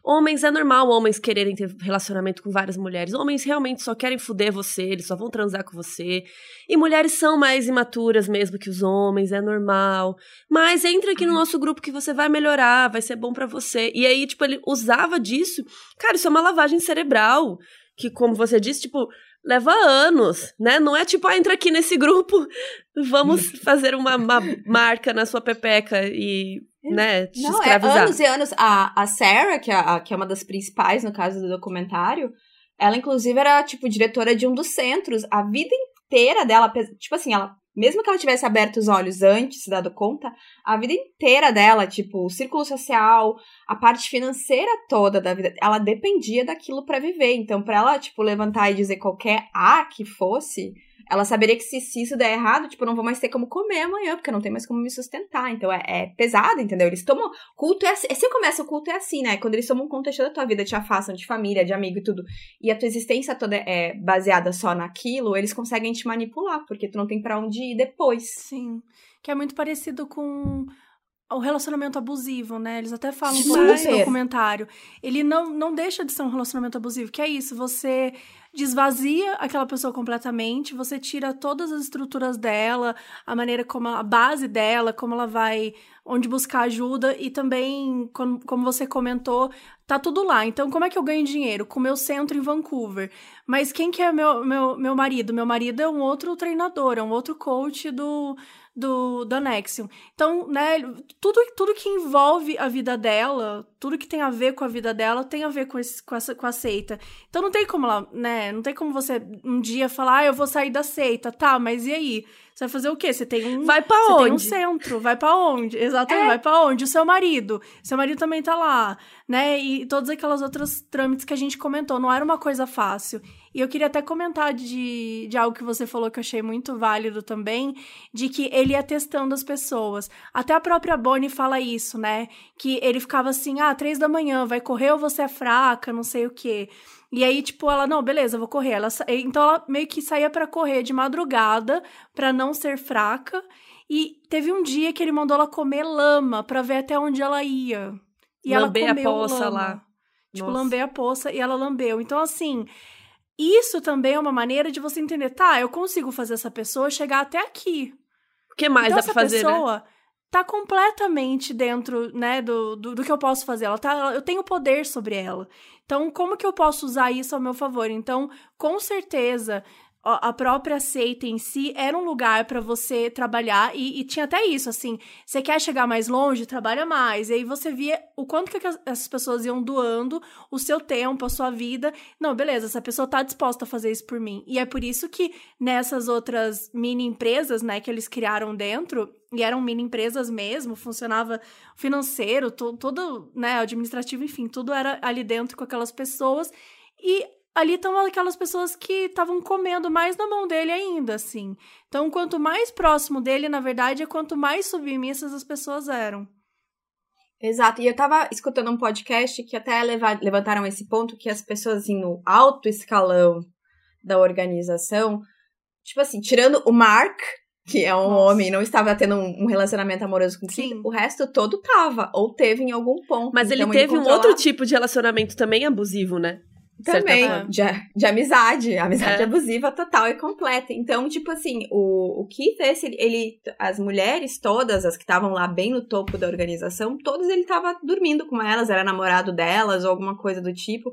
Homens é normal homens quererem ter relacionamento com várias mulheres. Homens realmente só querem fuder você, eles só vão transar com você. E mulheres são mais imaturas mesmo que os homens, é normal. Mas entra aqui no nosso grupo que você vai melhorar, vai ser bom para você. E aí, tipo, ele usava disso. Cara, isso é uma lavagem cerebral. Que, como você disse, tipo, leva anos, né? Não é tipo, ah, entra aqui nesse grupo, vamos fazer uma, uma marca na sua pepeca e né, te Não, escravizar.
É anos e anos. A, a Sarah, que é, a, que é uma das principais, no caso do documentário, ela, inclusive, era, tipo, diretora de um dos centros. A vida inteira dela, tipo assim, ela mesmo que ela tivesse aberto os olhos antes, se dado conta, a vida inteira dela, tipo, o círculo social, a parte financeira toda da vida, ela dependia daquilo para viver. Então, para ela, tipo, levantar e dizer qualquer A que fosse, ela saberia que se, se isso der errado, tipo, eu não vou mais ter como comer amanhã, porque eu não tenho mais como me sustentar. Então é, é pesado, entendeu? Eles tomam. Culto é assim. Assim começa o culto é assim, né? Quando eles tomam conta da tua vida, te afastam de família, de amigo e tudo. E a tua existência toda é baseada só naquilo, eles conseguem te manipular, porque tu não tem para onde ir depois.
Sim. Que é muito parecido com o relacionamento abusivo, né? Eles até falam pouco nesse documentário. Ele não, não deixa de ser um relacionamento abusivo, que é isso, você desvazia aquela pessoa completamente, você tira todas as estruturas dela, a maneira como a base dela, como ela vai, onde buscar ajuda e também, como, como você comentou, tá tudo lá. Então, como é que eu ganho dinheiro? Com o meu centro em Vancouver. Mas quem que é meu, meu, meu marido? Meu marido é um outro treinador, é um outro coach do, do, do Anexium. Então, né, tudo, tudo que envolve a vida dela, tudo que tem a ver com a vida dela, tem a ver com, esse, com, essa, com a seita. Então, não tem como ela, né, não tem como você um dia falar, ah, eu vou sair da seita, tá, mas e aí? Você vai fazer o quê? Você tem um.
Vai pra
você
onde?
Tem um centro. Vai pra onde? Exatamente, é. vai pra onde? O seu marido. Seu marido também tá lá, né? E todas aquelas outras trâmites que a gente comentou. Não era uma coisa fácil. E eu queria até comentar de, de algo que você falou que eu achei muito válido também, de que ele ia testando as pessoas. Até a própria Bonnie fala isso, né? Que ele ficava assim, ah, três da manhã, vai correr ou você é fraca, não sei o quê. E aí, tipo, ela, não, beleza, vou correr. Ela, então ela meio que saía para correr de madrugada para não ser fraca. E teve um dia que ele mandou ela comer lama para ver até onde ela ia. E
lamber
ela comeu
a poça
lama.
lá.
Tipo,
Nossa.
lamber a poça e ela lambeu. Então, assim, isso também é uma maneira de você entender, tá, eu consigo fazer essa pessoa chegar até aqui.
O que mais
então,
dá
essa
pra fazer, né?
pessoa tá completamente dentro, né, do, do, do que eu posso fazer. Ela tá, eu tenho poder sobre ela. Então, como que eu posso usar isso ao meu favor? Então, com certeza, a própria seita em si era um lugar para você trabalhar e, e, tinha até isso, assim, você quer chegar mais longe, trabalha mais. E aí você via o quanto que essas pessoas iam doando o seu tempo, a sua vida. Não, beleza, essa pessoa tá disposta a fazer isso por mim. E é por isso que nessas outras mini empresas, né, que eles criaram dentro, e eram mini empresas mesmo, funcionava financeiro, to, todo, né, administrativo, enfim, tudo era ali dentro com aquelas pessoas. E ali estão aquelas pessoas que estavam comendo mais na mão dele ainda, assim. Então, quanto mais próximo dele, na verdade, é quanto mais submissas as pessoas eram.
Exato. E eu tava escutando um podcast que até levantaram esse ponto que as pessoas assim, no alto escalão da organização, tipo assim, tirando o Mark, que é um
Nossa.
homem, não estava tendo um relacionamento amoroso com o Keith, o resto todo tava, ou teve em algum ponto.
Mas ele
Então,
teve um
controlava-
outro tipo de relacionamento também abusivo, né?
Também, de, de amizade, amizade
É.
abusiva total e completa. Então, tipo assim, o, o Keith, esse, ele, as mulheres todas, as que estavam lá bem no topo da organização, todas ele tava dormindo com elas, era namorado delas ou alguma coisa do tipo.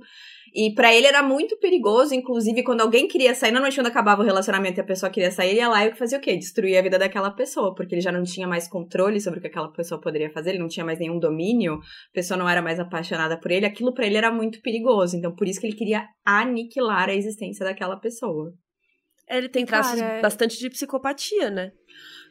E pra ele era muito perigoso, inclusive quando alguém queria sair, normalmente quando acabava o relacionamento e a pessoa queria sair, ele ia lá e fazia o quê? Destruía a vida daquela pessoa, porque ele já não tinha mais controle sobre o que aquela pessoa poderia fazer, ele não tinha mais nenhum domínio, a pessoa não era mais apaixonada por ele, aquilo pra ele era muito perigoso. Então, por isso que ele queria aniquilar a existência daquela pessoa.
Ele tem traços
Cara, é-
bastante de psicopatia, né?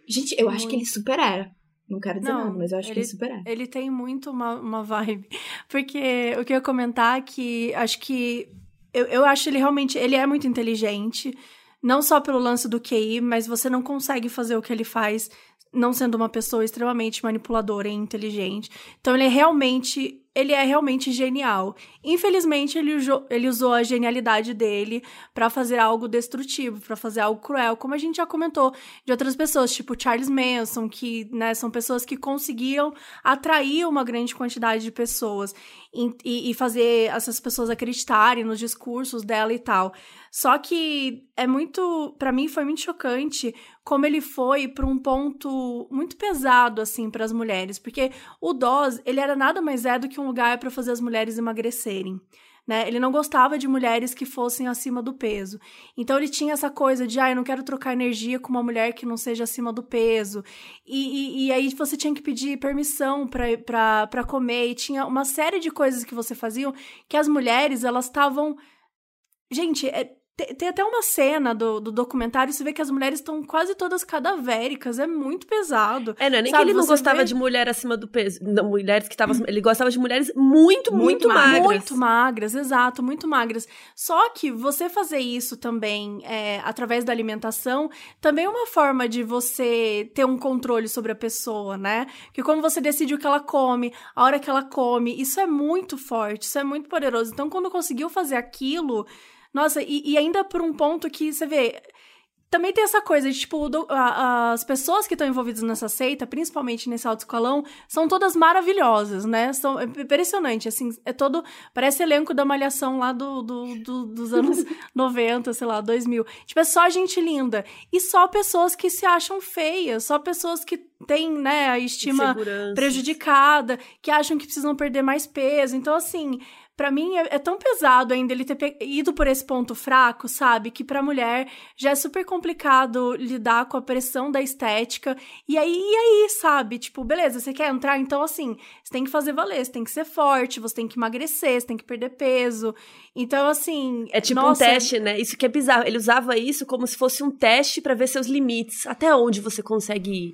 Gente, eu acho que ele super era. Não quero dizer
Não,
nada, mas eu acho que
ele-
ele super.
Ele tem muito uma, uma vibe. Porque o que eu ia comentar é que acho que. Eu, eu acho ele realmente. Ele é muito inteligente. Não só pelo lance do QI, mas você não consegue fazer o que ele faz não sendo uma pessoa extremamente manipuladora e inteligente. Então ele é realmente. Ele é realmente genial. Infelizmente, ele ele usou a genialidade dele pra fazer algo destrutivo, pra fazer algo cruel, como a gente já comentou de outras pessoas, tipo Charles Manson, que né, são pessoas que conseguiam atrair uma grande quantidade de pessoas e, e- e fazer essas pessoas acreditarem nos discursos dela e tal. Só que é muito, Pra mim foi muito chocante como ele foi para um ponto muito pesado assim para as mulheres, porque o DOS, ele era nada mais é do que um lugar para fazer as mulheres emagrecerem. Né? Ele não gostava de mulheres que fossem acima do peso. Então ele tinha essa coisa de, ah, eu não quero trocar energia com uma mulher que não seja acima do peso. E, e, e aí você tinha que pedir permissão para comer. E tinha uma série de coisas que você fazia que as mulheres, elas estavam. Gente, é, tem, tem até uma cena do, do documentário, você vê que as mulheres estão quase todas cadavéricas, é muito pesado.
É, não é nem
Sabe,
que ele não
você
gostava
vê-
de mulher acima do peso. Não, mulheres que estavam. Ele gostava de mulheres muito, muito,
Muito
magras.
magras.
Muito magras, exato, muito magras. Só que você fazer isso também é, através da alimentação também é uma forma de você ter um controle sobre a pessoa, né? Que como você decide o que ela come, a hora que ela come, isso é muito forte, isso é muito poderoso. Então, quando conseguiu fazer aquilo, nossa, e, e ainda por um ponto que você vê. também tem essa coisa de, tipo, do, a, as pessoas que estão envolvidas nessa seita, principalmente nesse alto escalão, são todas maravilhosas, né? São é impressionante, assim, é todo. Parece elenco da Malhação lá do, do, do dos anos 90, sei lá, 2000. Tipo, é só gente linda. E só pessoas que se acham feias, só pessoas que têm, né, a estima prejudicada, que acham que precisam perder mais peso. Então, assim para mim é, é, tão pesado ainda ele ter ido por esse ponto fraco, sabe? Que pra mulher já é super complicado lidar com a pressão da estética. E aí, e aí, sabe? Tipo, beleza, você quer entrar? Então, assim, você tem que fazer valer, você tem que ser forte, você tem que emagrecer, você tem que perder peso. Então, assim.
É tipo
nossa,
um teste, né? Isso que é bizarro. Ele usava isso como se fosse um teste para ver seus limites. Até onde você consegue ir.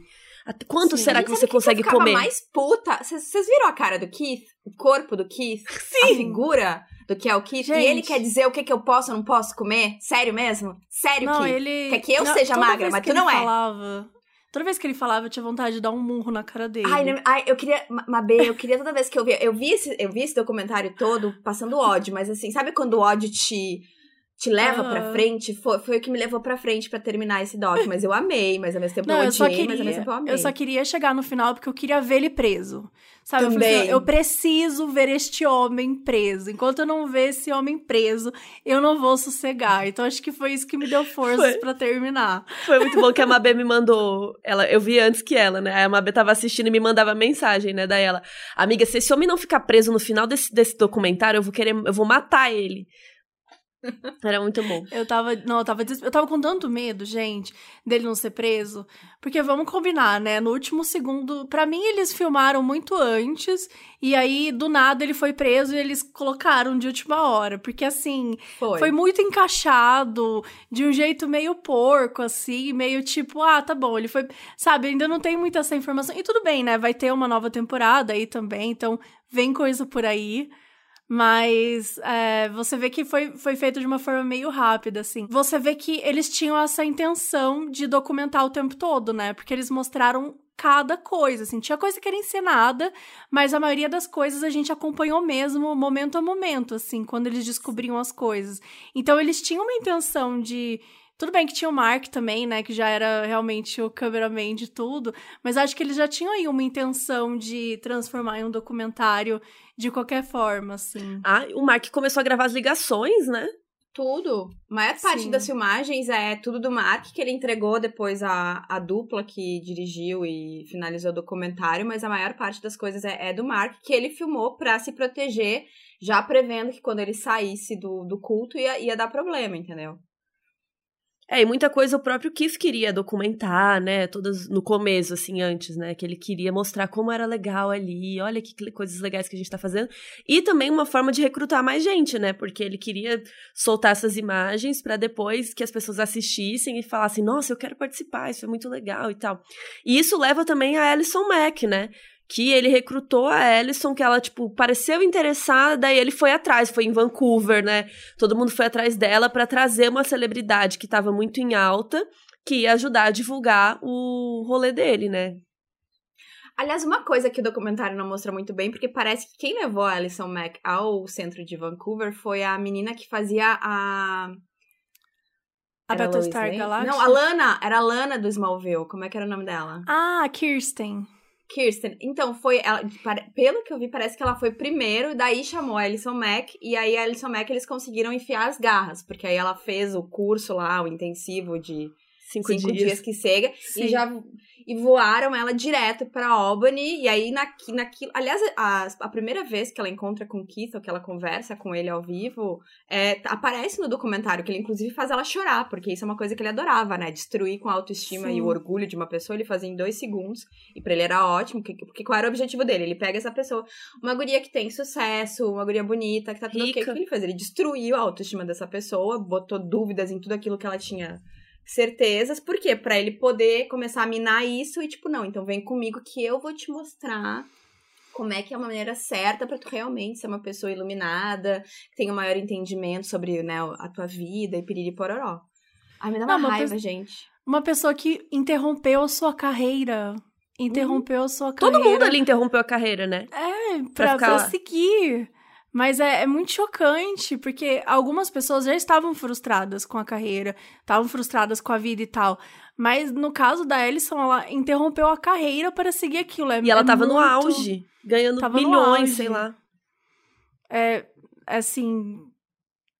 Quanto Sim. será que você consegue que eu comer?
mais puta. Vocês viram a cara do Keith? O corpo do Keith? Sim. A figura do que é o Keith? Gente. E ele quer dizer o que, que eu posso ou não posso comer? Sério mesmo? Sério,
não,
Keith?
Ele...
Quer que eu não, seja magra, mas tu não é.
Falava... Toda vez que ele falava, eu tinha vontade de dar um murro na cara dele.
Ai, ai eu queria. Mabê, eu queria toda vez que eu via. Eu vi esse, eu vi esse documentário todo passando ódio, mas assim, sabe quando o ódio te te leva uhum. pra frente, foi, foi o que me levou pra frente para terminar esse doc. Mas eu amei, mas ao mesmo tempo não, eu odiei, queria, mas ao mesmo tempo eu amei.
Eu só queria chegar no final porque eu queria ver ele preso. Sabe?
Assim, Também.
Eu, eu preciso ver este homem preso. Enquanto eu não ver esse homem preso, eu não vou sossegar. Então acho que foi isso que me deu forças para terminar.
Foi muito bom que a Mabê me mandou. Ela, eu vi antes que ela, né? A Mabê tava assistindo e me mandava mensagem, né? Daí ela, amiga, se esse homem não ficar preso no final desse, desse documentário, eu vou querer, eu vou matar ele. Era muito bom.
Eu tava, não, eu tava, eu tava com tanto medo, gente, dele não ser preso, porque vamos combinar, né? No último segundo, para mim eles filmaram muito antes e aí do nada ele foi preso e eles colocaram de última hora, porque assim, foi, foi muito encaixado, de um jeito meio porco assim, meio tipo, ah, tá bom, ele foi, sabe, ainda não tem muita essa informação. E tudo bem, né? Vai ter uma nova temporada aí também, então vem coisa por aí. Mas é, você vê que foi, foi feito de uma forma meio rápida, assim. Você vê que eles tinham essa intenção de documentar o tempo todo, né? Porque eles mostraram cada coisa, assim. Tinha coisa que era encenada, mas a maioria das coisas a gente acompanhou mesmo, momento a momento, assim, quando eles descobriam as coisas. Então, eles tinham uma intenção de tudo bem que tinha o Mark também, né? Que já era realmente o cameraman de tudo. Mas acho que eles já tinham aí uma intenção de transformar em um documentário de qualquer forma, assim.
Ah, o Mark começou a gravar as ligações, né?
Tudo. A maior parte Sim. das filmagens é tudo do Mark, que ele entregou depois a, a dupla que dirigiu e finalizou o documentário, mas a maior parte das coisas é, é do Mark, que ele filmou para se proteger, já prevendo que quando ele saísse do, do culto ia, ia dar problema, entendeu?
É, e muita coisa o próprio Keith queria documentar, né? Todas no começo, assim, antes, né? Que ele queria mostrar como era legal ali, olha que coisas legais que a gente tá fazendo. E também uma forma de recrutar mais gente, né? Porque ele queria soltar essas imagens para depois que as pessoas assistissem e falassem, nossa, eu quero participar, isso é muito legal e tal. E isso leva também a Alison Mack, né? Que ele recrutou a Alison, que ela, tipo, pareceu interessada, daí ele foi atrás, foi em Vancouver, né? Todo mundo foi atrás dela para trazer uma celebridade que estava muito em alta, que ia ajudar a divulgar o rolê dele, né?
Aliás, uma coisa que o documentário não mostra muito bem, porque parece que quem levou a Alison Mack ao centro de Vancouver foi a menina que fazia a.
A Battlestar Galactica?
Não, a Lana, era a Lana do Smallville. Como é que era o nome dela?
Ah, Kirsten.
Kirsten. Então, foi ela, pelo que eu vi, parece que ela foi primeiro, daí chamou a Alison Mack, e aí a Alison Mack eles conseguiram enfiar as garras, porque aí ela fez o curso lá, o intensivo de cinco, cinco dias. dias. que chega, Sim. e já e voaram ela direto para Albany. E aí, na, naquilo. Aliás, a, a primeira vez que ela encontra com o Keith, ou que ela conversa com ele ao vivo, é, aparece no documentário, que ele inclusive faz ela chorar, porque isso é uma coisa que ele adorava, né? Destruir com a autoestima Sim. e o orgulho de uma pessoa, ele fazia em dois segundos. E pra ele era ótimo, porque, porque qual era o objetivo dele? Ele pega essa pessoa, uma guria que tem sucesso, uma guria bonita, que tá tudo Rica. ok. O que ele fez? Ele destruiu a autoestima dessa pessoa, botou dúvidas em tudo aquilo que ela tinha certezas, por quê? Pra ele poder começar a minar isso e, tipo, não, então vem comigo que eu vou te mostrar como é que é a maneira certa para tu realmente ser uma pessoa iluminada, que tenha um maior entendimento sobre, né, a tua vida e piriri pororó. Ai, me dá uma, não, raiva, uma gente.
Uma pessoa que interrompeu a sua carreira. Interrompeu uhum. a sua carreira.
Todo mundo ali interrompeu a carreira, né?
É, pra, pra seguir Mas é, é, muito chocante, porque algumas pessoas já estavam frustradas com a carreira, estavam frustradas com a vida e tal. Mas no caso da Ellison, ela interrompeu a carreira para seguir aquilo. É,
e ela
é
tava
muito...
no auge, ganhando tava milhões, sei lá.
É, assim,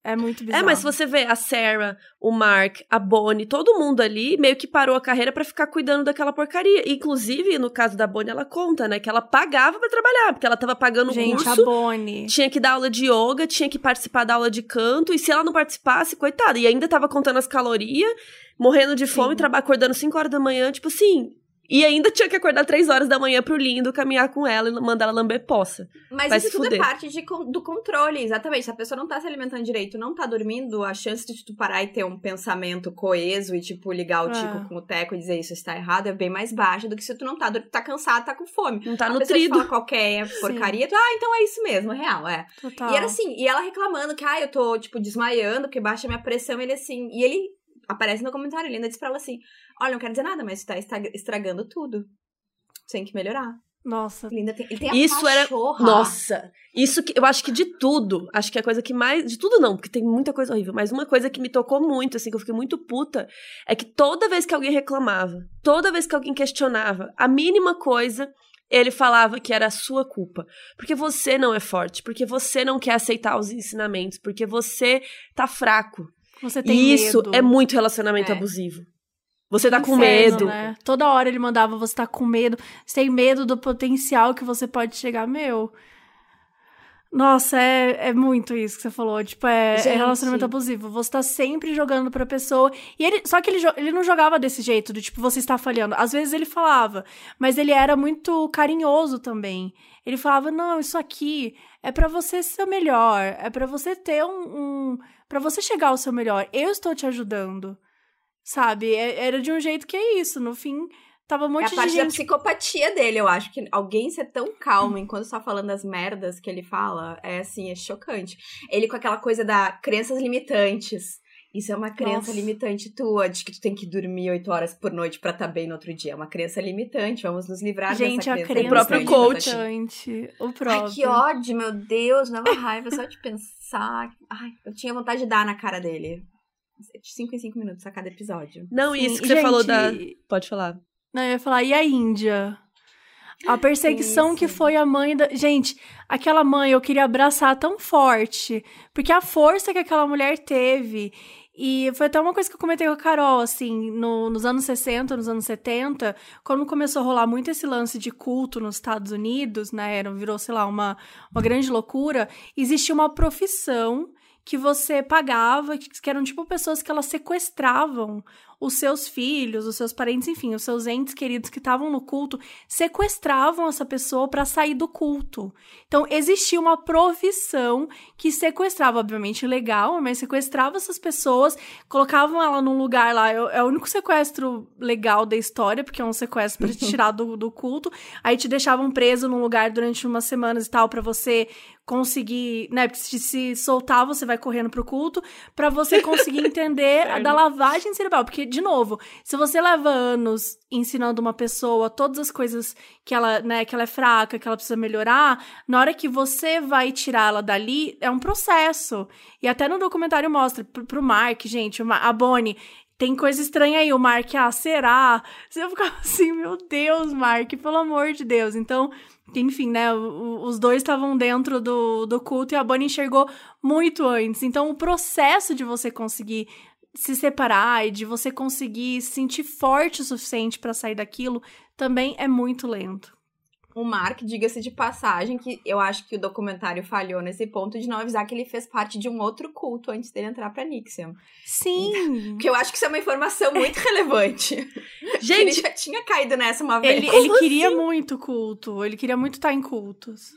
é muito bizarro.
É, mas se você vê a Sarah, o Mark, a Bonnie, todo mundo ali meio que parou a carreira para ficar cuidando daquela porcaria. Inclusive, no caso da Bonnie, ela conta, né, que ela pagava para trabalhar, porque ela tava pagando
Gente,
curso.
a Bonnie.
Tinha que dar aula de yoga, tinha que participar da aula de canto, e se ela não participasse, coitada, e ainda tava contando as calorias, morrendo de fome, acordando 5 horas da manhã, tipo assim, e ainda tinha que acordar três horas da manhã pro lindo caminhar com ela e mandar ela lamber poça.
Mas isso tudo é parte de, do controle, exatamente. Se a pessoa não tá se alimentando direito, não tá dormindo, a chance de tu parar e ter um pensamento coeso e, tipo, ligar o é. tico com o teco e dizer isso está errado é bem mais baixa do que se tu não tá, tá cansado, tá com fome.
Não tá
a
nutrido.
Fala qualquer porcaria, tu, ah, então é isso mesmo, é real, é.
Total.
E era assim, e ela reclamando que, ah, eu tô, tipo, desmaiando, que baixa minha pressão, ele assim, e ele aparece no comentário, ele ainda diz pra ela assim, olha, não quero dizer nada, mas tu tá estragando tudo tem que melhorar.
Nossa.
Ele, ainda tem, ele tem a
isso era. Nossa! Isso que eu acho que de tudo, acho que a coisa que mais. De tudo não, porque tem muita coisa horrível, mas uma coisa que me tocou muito, assim, que eu fiquei muito puta, é que toda vez que alguém reclamava, toda vez que alguém questionava, a mínima coisa. Ele falava que era a sua culpa. Porque você não é forte, porque você não quer aceitar os ensinamentos, porque você tá fraco.
Você tem
isso
medo.
é muito relacionamento é. abusivo. Você tá com
Inferno,
medo.
Né? Toda hora ele mandava, você tá com medo. Você tem medo do potencial que você pode chegar. Meu. Nossa, é, é muito isso que você falou. Tipo, é, é relacionamento abusivo. Você tá sempre jogando pra pessoa. E ele. Só que ele, ele não jogava desse jeito, do tipo, você está falhando. Às vezes ele falava, mas ele era muito carinhoso também. Ele falava, não, isso aqui é para você ser melhor. É para você ter um. um para você chegar ao seu melhor. Eu estou te ajudando. Sabe? É, era de um jeito que é isso. No fim, tava um monte
é a parte
de gente...
da psicopatia dele, eu acho. Que alguém ser tão calmo enquanto está falando das merdas que ele fala, é assim, é chocante. Ele com aquela coisa da crenças limitantes. Isso é uma crença Nossa. limitante tua, de que tu tem que dormir oito horas por noite para estar tá bem no outro dia. É uma crença limitante, vamos nos livrar
Gente,
dessa
crença.
Gente,
a o próprio coach.
Limitante. O próprio.
Ai, que ódio, meu Deus, dava raiva só de pensar. Ai, eu tinha vontade de dar na cara dele. 5 em 5 minutos a cada episódio.
Não,
Sim,
isso que
gente,
você falou da. Pode falar.
Não, eu ia falar, e a Índia? A perseguição isso. que foi a mãe da. Gente, aquela mãe eu queria abraçar tão forte. Porque a força que aquela mulher teve. E foi até uma coisa que eu comentei com a Carol, assim, no, nos anos 60, nos anos 70, quando começou a rolar muito esse lance de culto nos Estados Unidos, né? Era, virou, sei lá, uma, uma grande loucura. Existia uma profissão que você pagava, que eram tipo pessoas que elas sequestravam os seus filhos, os seus parentes, enfim, os seus entes queridos que estavam no culto, sequestravam essa pessoa para sair do culto. Então, existia uma profissão que sequestrava, obviamente legal, mas sequestrava essas pessoas, colocavam ela num lugar lá, é o único sequestro legal da história, porque é um sequestro para te tirar do, do culto, aí te deixavam preso num lugar durante umas semanas e tal, para você conseguir, né, porque se, se soltar você vai correndo pro culto, para você conseguir entender a da lavagem cerebral, porque de novo, se você leva anos ensinando uma pessoa todas as coisas que ela, né, que ela é fraca, que ela precisa melhorar, na hora que você vai tirá-la dali, é um processo. E até no documentário mostra pro, pro Mark, gente, a Bonnie, tem coisa estranha aí, o Mark, ah, será? Você ficava assim, meu Deus, Mark, pelo amor de Deus. Então, enfim, né, os dois estavam dentro do, do culto e a Bonnie enxergou muito antes. Então, o processo de você conseguir se separar e de você conseguir se sentir forte o suficiente para sair daquilo também é muito lento
o Mark, diga-se de passagem, que eu acho que o documentário falhou nesse ponto de não avisar que ele fez parte de um outro culto antes dele entrar pra Nixium.
Sim!
Porque eu acho que isso é uma informação muito relevante.
Gente!
ele já tinha caído nessa uma vez.
Ele, ele queria assim? muito culto, ele queria muito estar em cultos.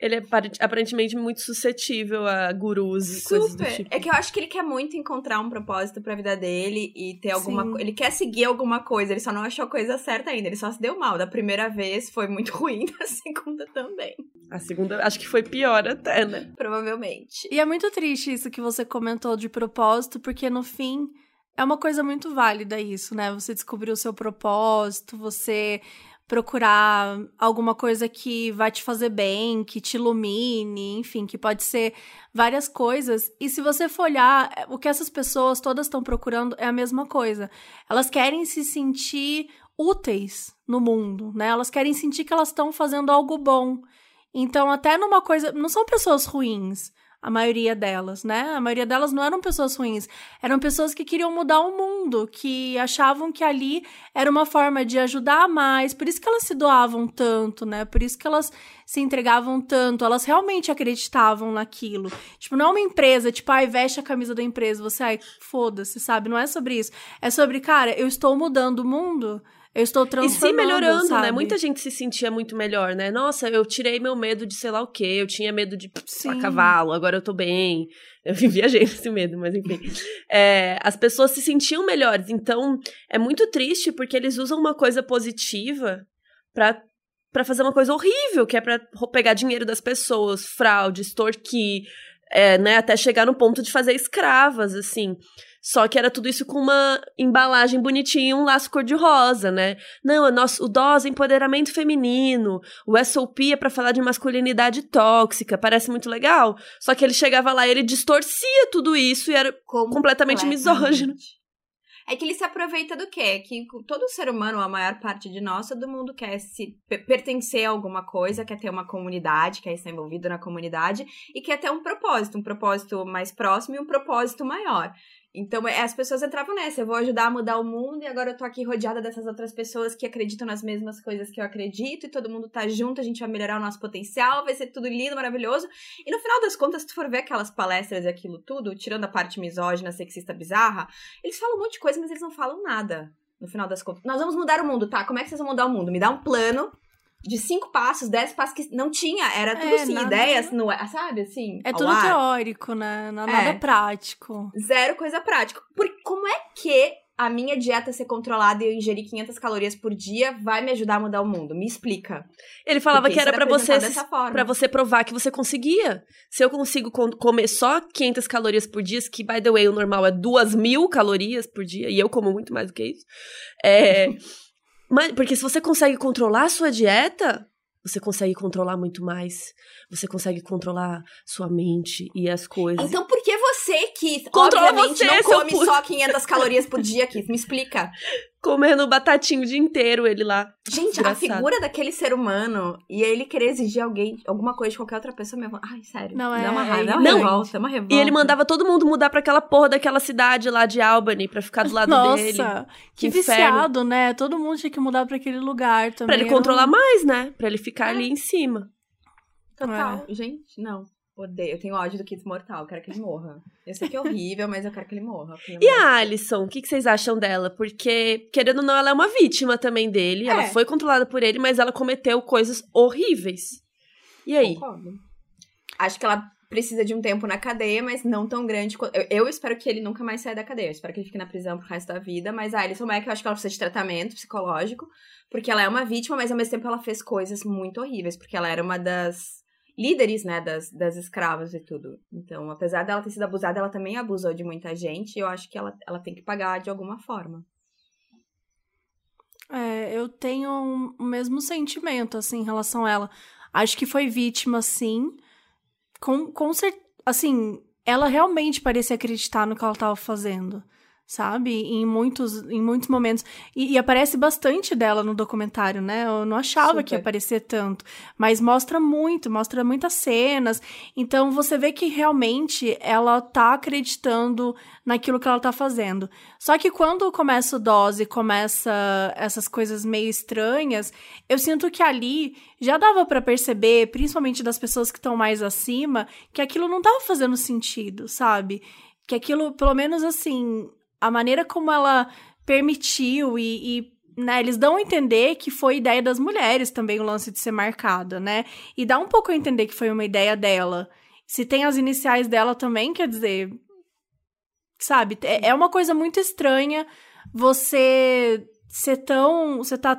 Ele é aparentemente muito suscetível a gurus e Super. coisas do tipo.
É que eu acho que ele quer muito encontrar um propósito pra vida dele e ter alguma Ele quer seguir alguma coisa, ele só não achou a coisa certa ainda. Ele só se deu mal. Da primeira vez foi muito ruim, da segunda também.
A segunda acho que foi pior até, né?
Provavelmente.
E é muito triste isso que você comentou de propósito, porque no fim é uma coisa muito válida isso, né? Você descobriu o seu propósito, você procurar alguma coisa que vai te fazer bem, que te ilumine, enfim, que pode ser várias coisas. E se você for olhar, é, o que essas pessoas todas estão procurando é a mesma coisa. Elas querem se sentir úteis no mundo, né? Elas querem sentir que elas estão fazendo algo bom. Então, até numa coisa. Não são pessoas ruins a maioria delas, né? A maioria delas não eram pessoas ruins, eram pessoas que queriam mudar o mundo, que achavam que ali era uma forma de ajudar mais, por isso que elas se doavam tanto, né? Por isso que elas se entregavam tanto, elas realmente acreditavam naquilo. Tipo, não é uma empresa, tipo, ai, veste a camisa da empresa, você, ai, foda-se, sabe? Não é sobre isso. É sobre, cara, eu estou mudando o mundo eu estou transformando,
E se melhorando, né?
sabe?
né? Muita gente se sentia muito melhor, né? Nossa, eu tirei meu medo de sei lá o quê. Eu tinha medo de a cavalo, agora eu tô bem. Eu viajei nesse medo, mas enfim. É, as pessoas se sentiam melhores. Então, é muito triste porque eles usam uma coisa positiva pra para fazer uma coisa horrível, que é para pegar dinheiro das pessoas, fraude, extorquir, é, né, até chegar no ponto de fazer escravas, assim. Só que era tudo isso com uma embalagem bonitinha, um laço cor-de-rosa, né? Não, o, nosso, o DOS é empoderamento feminino, o SOP é pra falar de masculinidade tóxica, parece muito legal. Só que ele chegava lá e ele distorcia tudo isso e era completamente, completamente misógino.
É que ele se aproveita do quê? Que todo ser humano, a maior parte de nós, todo mundo quer se pertencer a alguma coisa, quer ter uma comunidade, quer estar envolvido na comunidade e quer ter um propósito, um propósito mais próximo e um propósito maior. Então, é, as pessoas entravam nessa, eu vou ajudar a mudar o mundo e agora eu tô aqui rodeada dessas outras pessoas que acreditam nas mesmas coisas que eu acredito e todo mundo tá junto, a gente vai melhorar o nosso potencial, vai ser tudo lindo, maravilhoso. E no final das contas, se tu for ver aquelas palestras e aquilo tudo, tirando a parte misógina, sexista, bizarra, eles falam um monte de coisa, mas eles não falam nada. No final das contas, nós vamos mudar o mundo, tá? Como é que vocês vão mudar o mundo? Me dá um plano de cinco passos, dez passos que não tinha, era tudo é, assim, nada... ideias, no, sabe, assim?
É tudo
ar.
teórico, né? Não é nada prático.
Zero coisa prática. Por, como é que a minha dieta ser controlada e eu ingerir 500 calorias por dia vai me ajudar a mudar o mundo? Me explica.
Ele falava Porque que era para você para você provar que você conseguia. Se eu consigo comer só 500 calorias por dia, que by the way o normal é 2 mil calorias por dia e eu como muito mais do que isso. É Mas, porque se você consegue controlar a sua dieta, você consegue controlar muito mais. Você consegue controlar sua mente e as coisas.
Então por que você, Keith, Controla obviamente você, não come só 500 calorias por dia, Keith? Me explica.
Comendo batatinho o dia inteiro, ele lá.
Gente, a figura daquele ser humano e ele querer exigir alguém, alguma coisa de qualquer outra pessoa mesmo. Ai, sério.
Não é.
Dá uma
raiva,
é uma não, revolta, é uma revolta.
E ele mandava todo mundo mudar para aquela porra daquela cidade lá de Albany pra ficar do lado
Nossa,
dele.
Nossa, que, que viciado, né? Todo mundo tinha que mudar para aquele lugar também.
Pra ele controlar mais, né? Pra ele ficar é. ali em cima.
Total. É. Gente, não. Odeio. Eu tenho ódio do Kid Mortal. Quero que ele morra. Eu sei que é horrível, mas eu quero que ele morra.
E a Alison? O que, que vocês acham dela? Porque, querendo ou não, ela é uma vítima também dele. É. Ela foi controlada por ele, mas ela cometeu coisas horríveis. E aí?
Concordo. Acho que ela precisa de um tempo na cadeia, mas não tão grande. Eu, eu, espero que ele nunca mais saia da cadeia. Eu espero que ele fique na prisão pro resto da vida. Mas a Alison Mack, eu acho que ela precisa de tratamento psicológico. Porque ela é uma vítima, mas ao mesmo tempo ela fez coisas muito horríveis. Porque ela era uma das líderes, né, das, das escravas e tudo. Então, apesar dela ter sido abusada, ela também abusou de muita gente e eu acho que ela, ela tem que pagar de alguma forma.
É, eu tenho o um, mesmo sentimento, assim, em relação a ela. Acho que foi vítima, sim. Com, com certeza, assim, ela realmente parecia acreditar no que ela estava fazendo sabe? Em muitos, em muitos momentos. E, e, aparece bastante dela no documentário, né? Eu não achava Super. que ia aparecer tanto. Mas mostra muito, mostra muitas cenas. Então você vê que realmente ela tá acreditando naquilo que ela tá fazendo. Só que quando começa o dose, começa essas coisas meio estranhas, eu sinto que ali já dava para perceber, principalmente das pessoas que estão mais acima, que aquilo não tava fazendo sentido, sabe? Que aquilo, pelo menos assim, a maneira como ela permitiu e, e né, eles dão a entender que foi ideia das mulheres também o lance de ser marcada, né? E dá um pouco a entender que foi uma ideia dela. Se tem as iniciais dela também, quer dizer, sabe? É, é uma coisa muito estranha você ser tão, você tá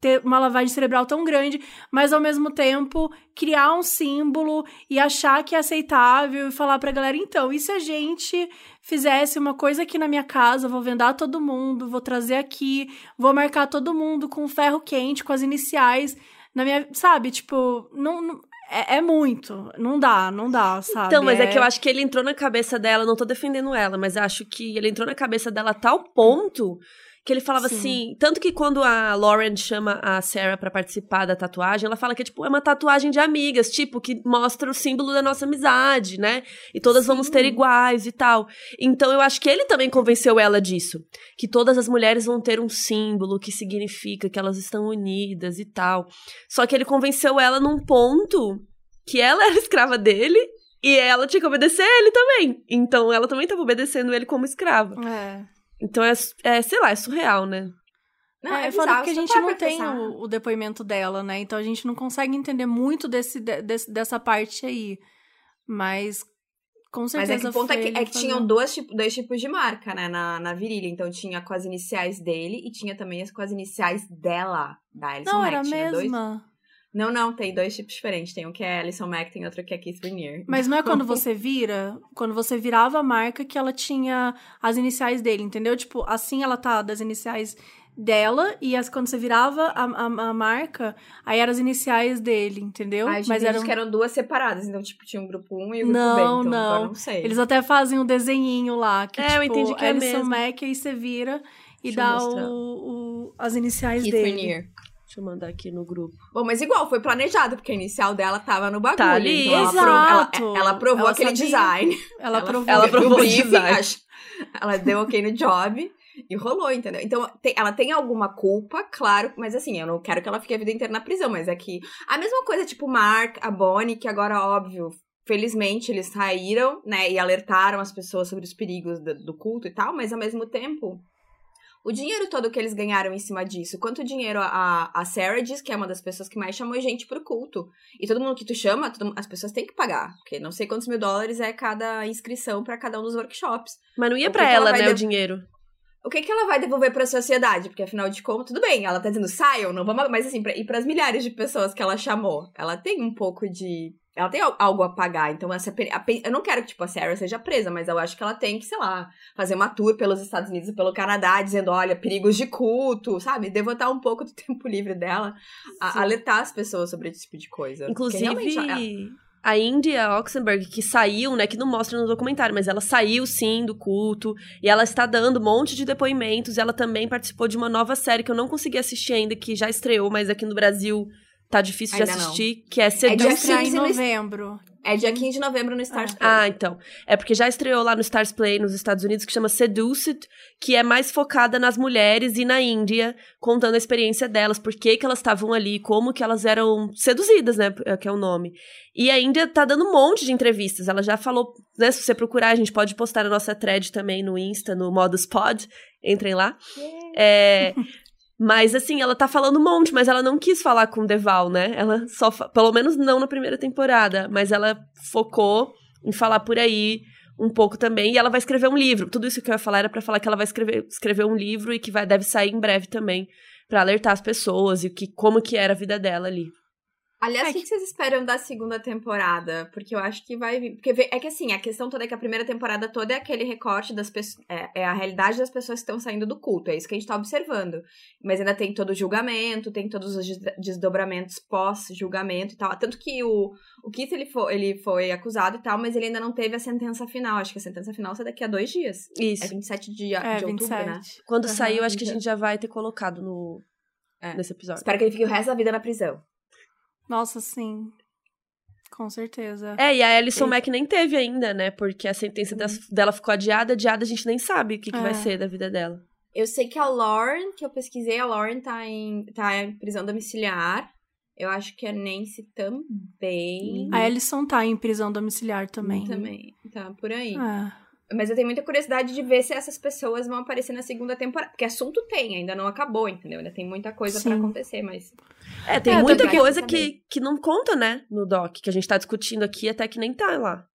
ter uma lavagem cerebral tão grande, mas ao mesmo tempo criar um símbolo e achar que é aceitável e falar pra galera, então, e se a gente fizesse uma coisa aqui na minha casa, vou vendar todo mundo, vou trazer aqui, vou marcar todo mundo com ferro quente, com as iniciais na minha, sabe, tipo, não, não é, é, muito. Não dá, não dá, sabe?
Então, mas é...
é...
que eu acho que ele entrou na cabeça dela, não tô defendendo ela, mas acho que ele entrou na cabeça dela a tal ponto que ele falava Sim. assim, tanto que quando a Lauren chama a Sarah para participar da tatuagem, ela fala que tipo é uma tatuagem de amigas, tipo que mostra o símbolo da nossa amizade, né? E todas Sim. vamos ter iguais e tal. Então eu acho que ele também convenceu ela disso, que todas as mulheres vão ter um símbolo que significa que elas estão unidas e tal. Só que ele convenceu ela num ponto que ela era escrava dele e ela tinha que obedecer ele também. Então ela também estava obedecendo ele como escrava.
É.
Então é, é, sei lá, é surreal, né?
Não, é, é foda porque a gente não tem o, o, depoimento dela, né? Então a gente não consegue entender muito desse, desse dessa parte aí. Mas com certeza.
Mas é que o ponto é que, é que tinham dois, tipo, dois tipos de marca, né, na, na virilha. Então tinha com as iniciais dele e tinha também as com as iniciais dela, da Alison
Não,
Mack.
era a mesma.
Dois... Não, não, tem dois tipos diferentes. Tem um que é Alison Mack, tem outro que é Keith Raniere.
Mas não é quando você vira, quando você virava a marca que ela tinha as iniciais dele, entendeu? Tipo, assim ela tá das iniciais dela e as, quando você virava a, a, a marca, aí eram as iniciais dele, entendeu?
Ai, Mas eram que eram duas separadas, então tipo tinha um grupo 1 um e o um grupo não, B, então não. não sei.
Eles até fazem um desenhinho lá que
é,
tipo,
eu entendi que é
Alison
mesmo.
Mack aí você vira e Deixa dá o, o, as iniciais
Keith
dele.
Raniere.
Deixa eu mandar aqui no grupo.
Bom, mas igual, foi planejado, porque a inicial dela tava no bagulho.
Tá ali,
então ela
exato.
Aprovou, ela, ela aprovou
ela
aquele
sabia.
design.
Ela aprovou.
ela aprovou o design.
acho- Ela deu ok no job e rolou, entendeu? Então, tem- ela tem alguma culpa, claro, mas assim, eu não quero que ela fique a vida inteira na prisão, mas é que a mesma coisa, tipo, Mark, a Bonnie, que agora, óbvio, felizmente eles saíram, né, e alertaram as pessoas sobre os perigos do, do culto e tal, mas ao mesmo tempo. O dinheiro todo que eles ganharam em cima disso, quanto dinheiro a, a Sarah diz que é uma das pessoas que mais chamou gente pro culto. E todo mundo que tu chama, todo- as pessoas têm que pagar. Porque não sei quantos mil dólares é cada inscrição pra cada um dos workshops.
Mas não ia
que ela
ela, né, o dinheiro.
O que, que ela vai devolver pra sociedade? Porque afinal de contas, tudo bem, ela tá dizendo saiam, não vamos. Mas assim, pra, e pras milhares de pessoas que ela chamou, ela tem um pouco de. Ela tem al- algo a pagar. Então, essa, a eu não quero que, tipo, a Sarah seja presa, mas eu acho que ela tem que, sei lá, fazer uma tour pelos Estados Unidos e pelo Canadá, dizendo: olha, perigos de culto, sabe? Devotar um pouco do tempo livre dela a
Sim.
alertar as pessoas sobre esse tipo de coisa.
Inclusive,
ela-
a Indy e a Oxenberg, que saiu, né, que não mostra no documentário, mas ela saiu sim do culto, e ela está dando um monte de depoimentos, e ela também participou de uma nova série que eu não consegui assistir ainda, que já estreou, mas aqui no Brasil tá difícil de
Ainda não.
assistir, que é
Vai
Seduce.
estrear em
15 no-
novembro.
É dia 15 de novembro no Stars Play.
Ah, então. É porque já estreou lá no Stars Play nos Estados Unidos, que chama Seduced, que é mais focada nas mulheres e na Índia, contando a experiência delas, por que que elas estavam ali, como que elas eram seduzidas, né, que é o nome. E a Índia tá dando um monte de entrevistas, ela já falou, né, se você procurar, a gente pode postar na nossa thread também no Insta, no Modus Pod, entrem lá. É... Mas, assim, ela tá falando um monte, mas ela não quis falar com o Deval, né? Ela só. Pelo menos não na primeira temporada, mas ela focou em falar por aí um pouco também. E ela vai escrever um livro. Tudo isso que eu ia falar era pra falar que ela vai escrever, escrever um livro e que vai, deve sair em breve também, pra alertar as pessoas e que, como que era a vida dela ali.
Aliás,
É
o que, que vocês esperam da segunda temporada? Porque eu acho que vai vir. Porque é que assim, a questão toda é que a primeira temporada toda é aquele recorte das pessoas. É, é a realidade das pessoas que estão saindo do culto. É isso que a gente tá observando. Mas ainda tem todo o julgamento, tem todos os des- desdobramentos pós-julgamento e tal. Tanto que o, o Keith ele foi, ele foi acusado e tal, mas ele ainda não teve a sentença final. Acho que a sentença final sai daqui a dois dias.
Isso.
É 27 de,
É,
de outubro,
27.
né?
Quando sair, eu acho que a gente já vai ter colocado no,
É.
nesse episódio.
Espero que ele fique o resto da vida na prisão.
Nossa, sim. Com certeza.
É, e a Alison Mack nem teve ainda, né? Porque a sentença das- dela ficou adiada, adiada, a gente nem sabe o que, que
É.
vai ser da vida dela.
Eu sei que a Lauren, que eu pesquisei, a Lauren tá em, tá em prisão domiciliar. Eu acho que a Nancy também.
A Alison tá em prisão domiciliar também.
Também. Tá por aí.
É.
Mas eu tenho muita curiosidade de ver se essas pessoas vão aparecer na segunda temporada. Porque assunto tem, ainda não acabou, entendeu? Ainda tem muita coisa pra
Sim.
acontecer, mas.
É, tem
É,
muita coisa que, que não conta, né, no doc, que a gente tá discutindo aqui, até que nem tá lá.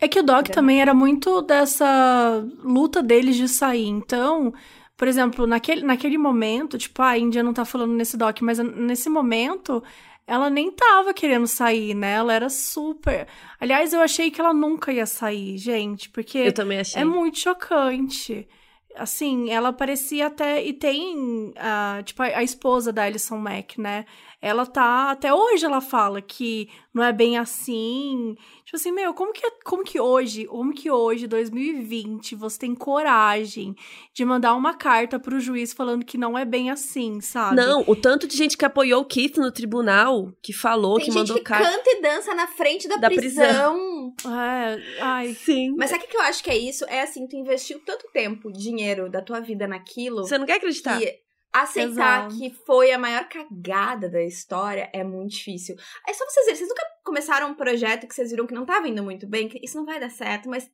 É que o Doc
É.
também era muito dessa luta deles de sair. Então, por exemplo, naquele, naquele momento, tipo, a Índia não tá falando nesse doc, mas nesse momento, ela nem tava querendo sair, né? Ela era super. Aliás, eu achei que ela nunca ia sair, gente, porque
eu também achei.
é muito chocante. Assim, ela parecia até. E tem, uh, tipo, a, a esposa da Alison Mack, né? Ela tá. Até hoje ela fala que não é bem assim. Tipo assim, meu, como que, como que hoje, como que hoje, 2020, você tem coragem de mandar uma carta pro juiz falando que não é bem assim, sabe?
Não, o tanto de gente que apoiou o Keith no tribunal, que falou,
tem
que mandou carta.
Gente que canta e dança na frente da, da prisão.
prisão. É, ai.
Sim.
Mas sabe o que eu acho que é isso? É assim, tu investiu tanto tempo, dinheiro da tua vida naquilo.
Você não quer acreditar.
Que aceitar Exato. que foi a maior cagada da história é muito difícil. É só vocês verem, vocês nunca começaram um projeto que vocês viram que não tava indo muito bem, que isso não vai dar certo, mas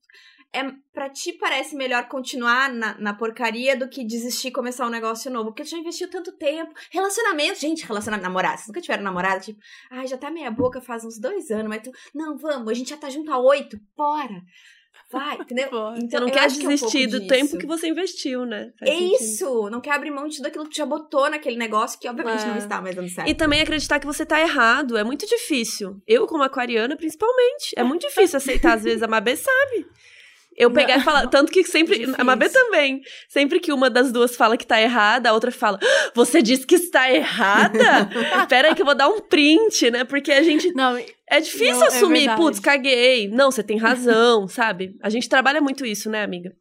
é para ti parece melhor continuar na, na porcaria do que desistir e começar um negócio novo, porque tu já investiu tanto tempo. Relacionamento, gente, relacionamento, namorado, vocês nunca tiveram namorado, tipo, ai, já tá meia boca faz uns dois anos, mas tu, não, vamos, a gente já tá junto há oito, bora. Vai, entendeu?
Então, você não quer desistir que é um do tempo que você investiu, né?
Faz é sentido. isso! Não quer abrir mão de tudo aquilo que tu já botou naquele negócio que, obviamente, é. não está mais dando certo.
E também acreditar que você tá errado. É muito difícil. Eu, como aquariana, principalmente. É muito difícil aceitar, às vezes, a Mabê sabe. Eu pegar e falar. Tanto que sempre. Difícil. A Mabê também. Sempre que uma das duas fala que tá errada, a outra fala: ah, Você disse que está errada? Espera aí que eu vou dar um print, né? Porque a gente. Não, é difícil não, é assumir, é putz, caguei. Não, você tem razão, sabe? A gente trabalha muito isso, né, amiga?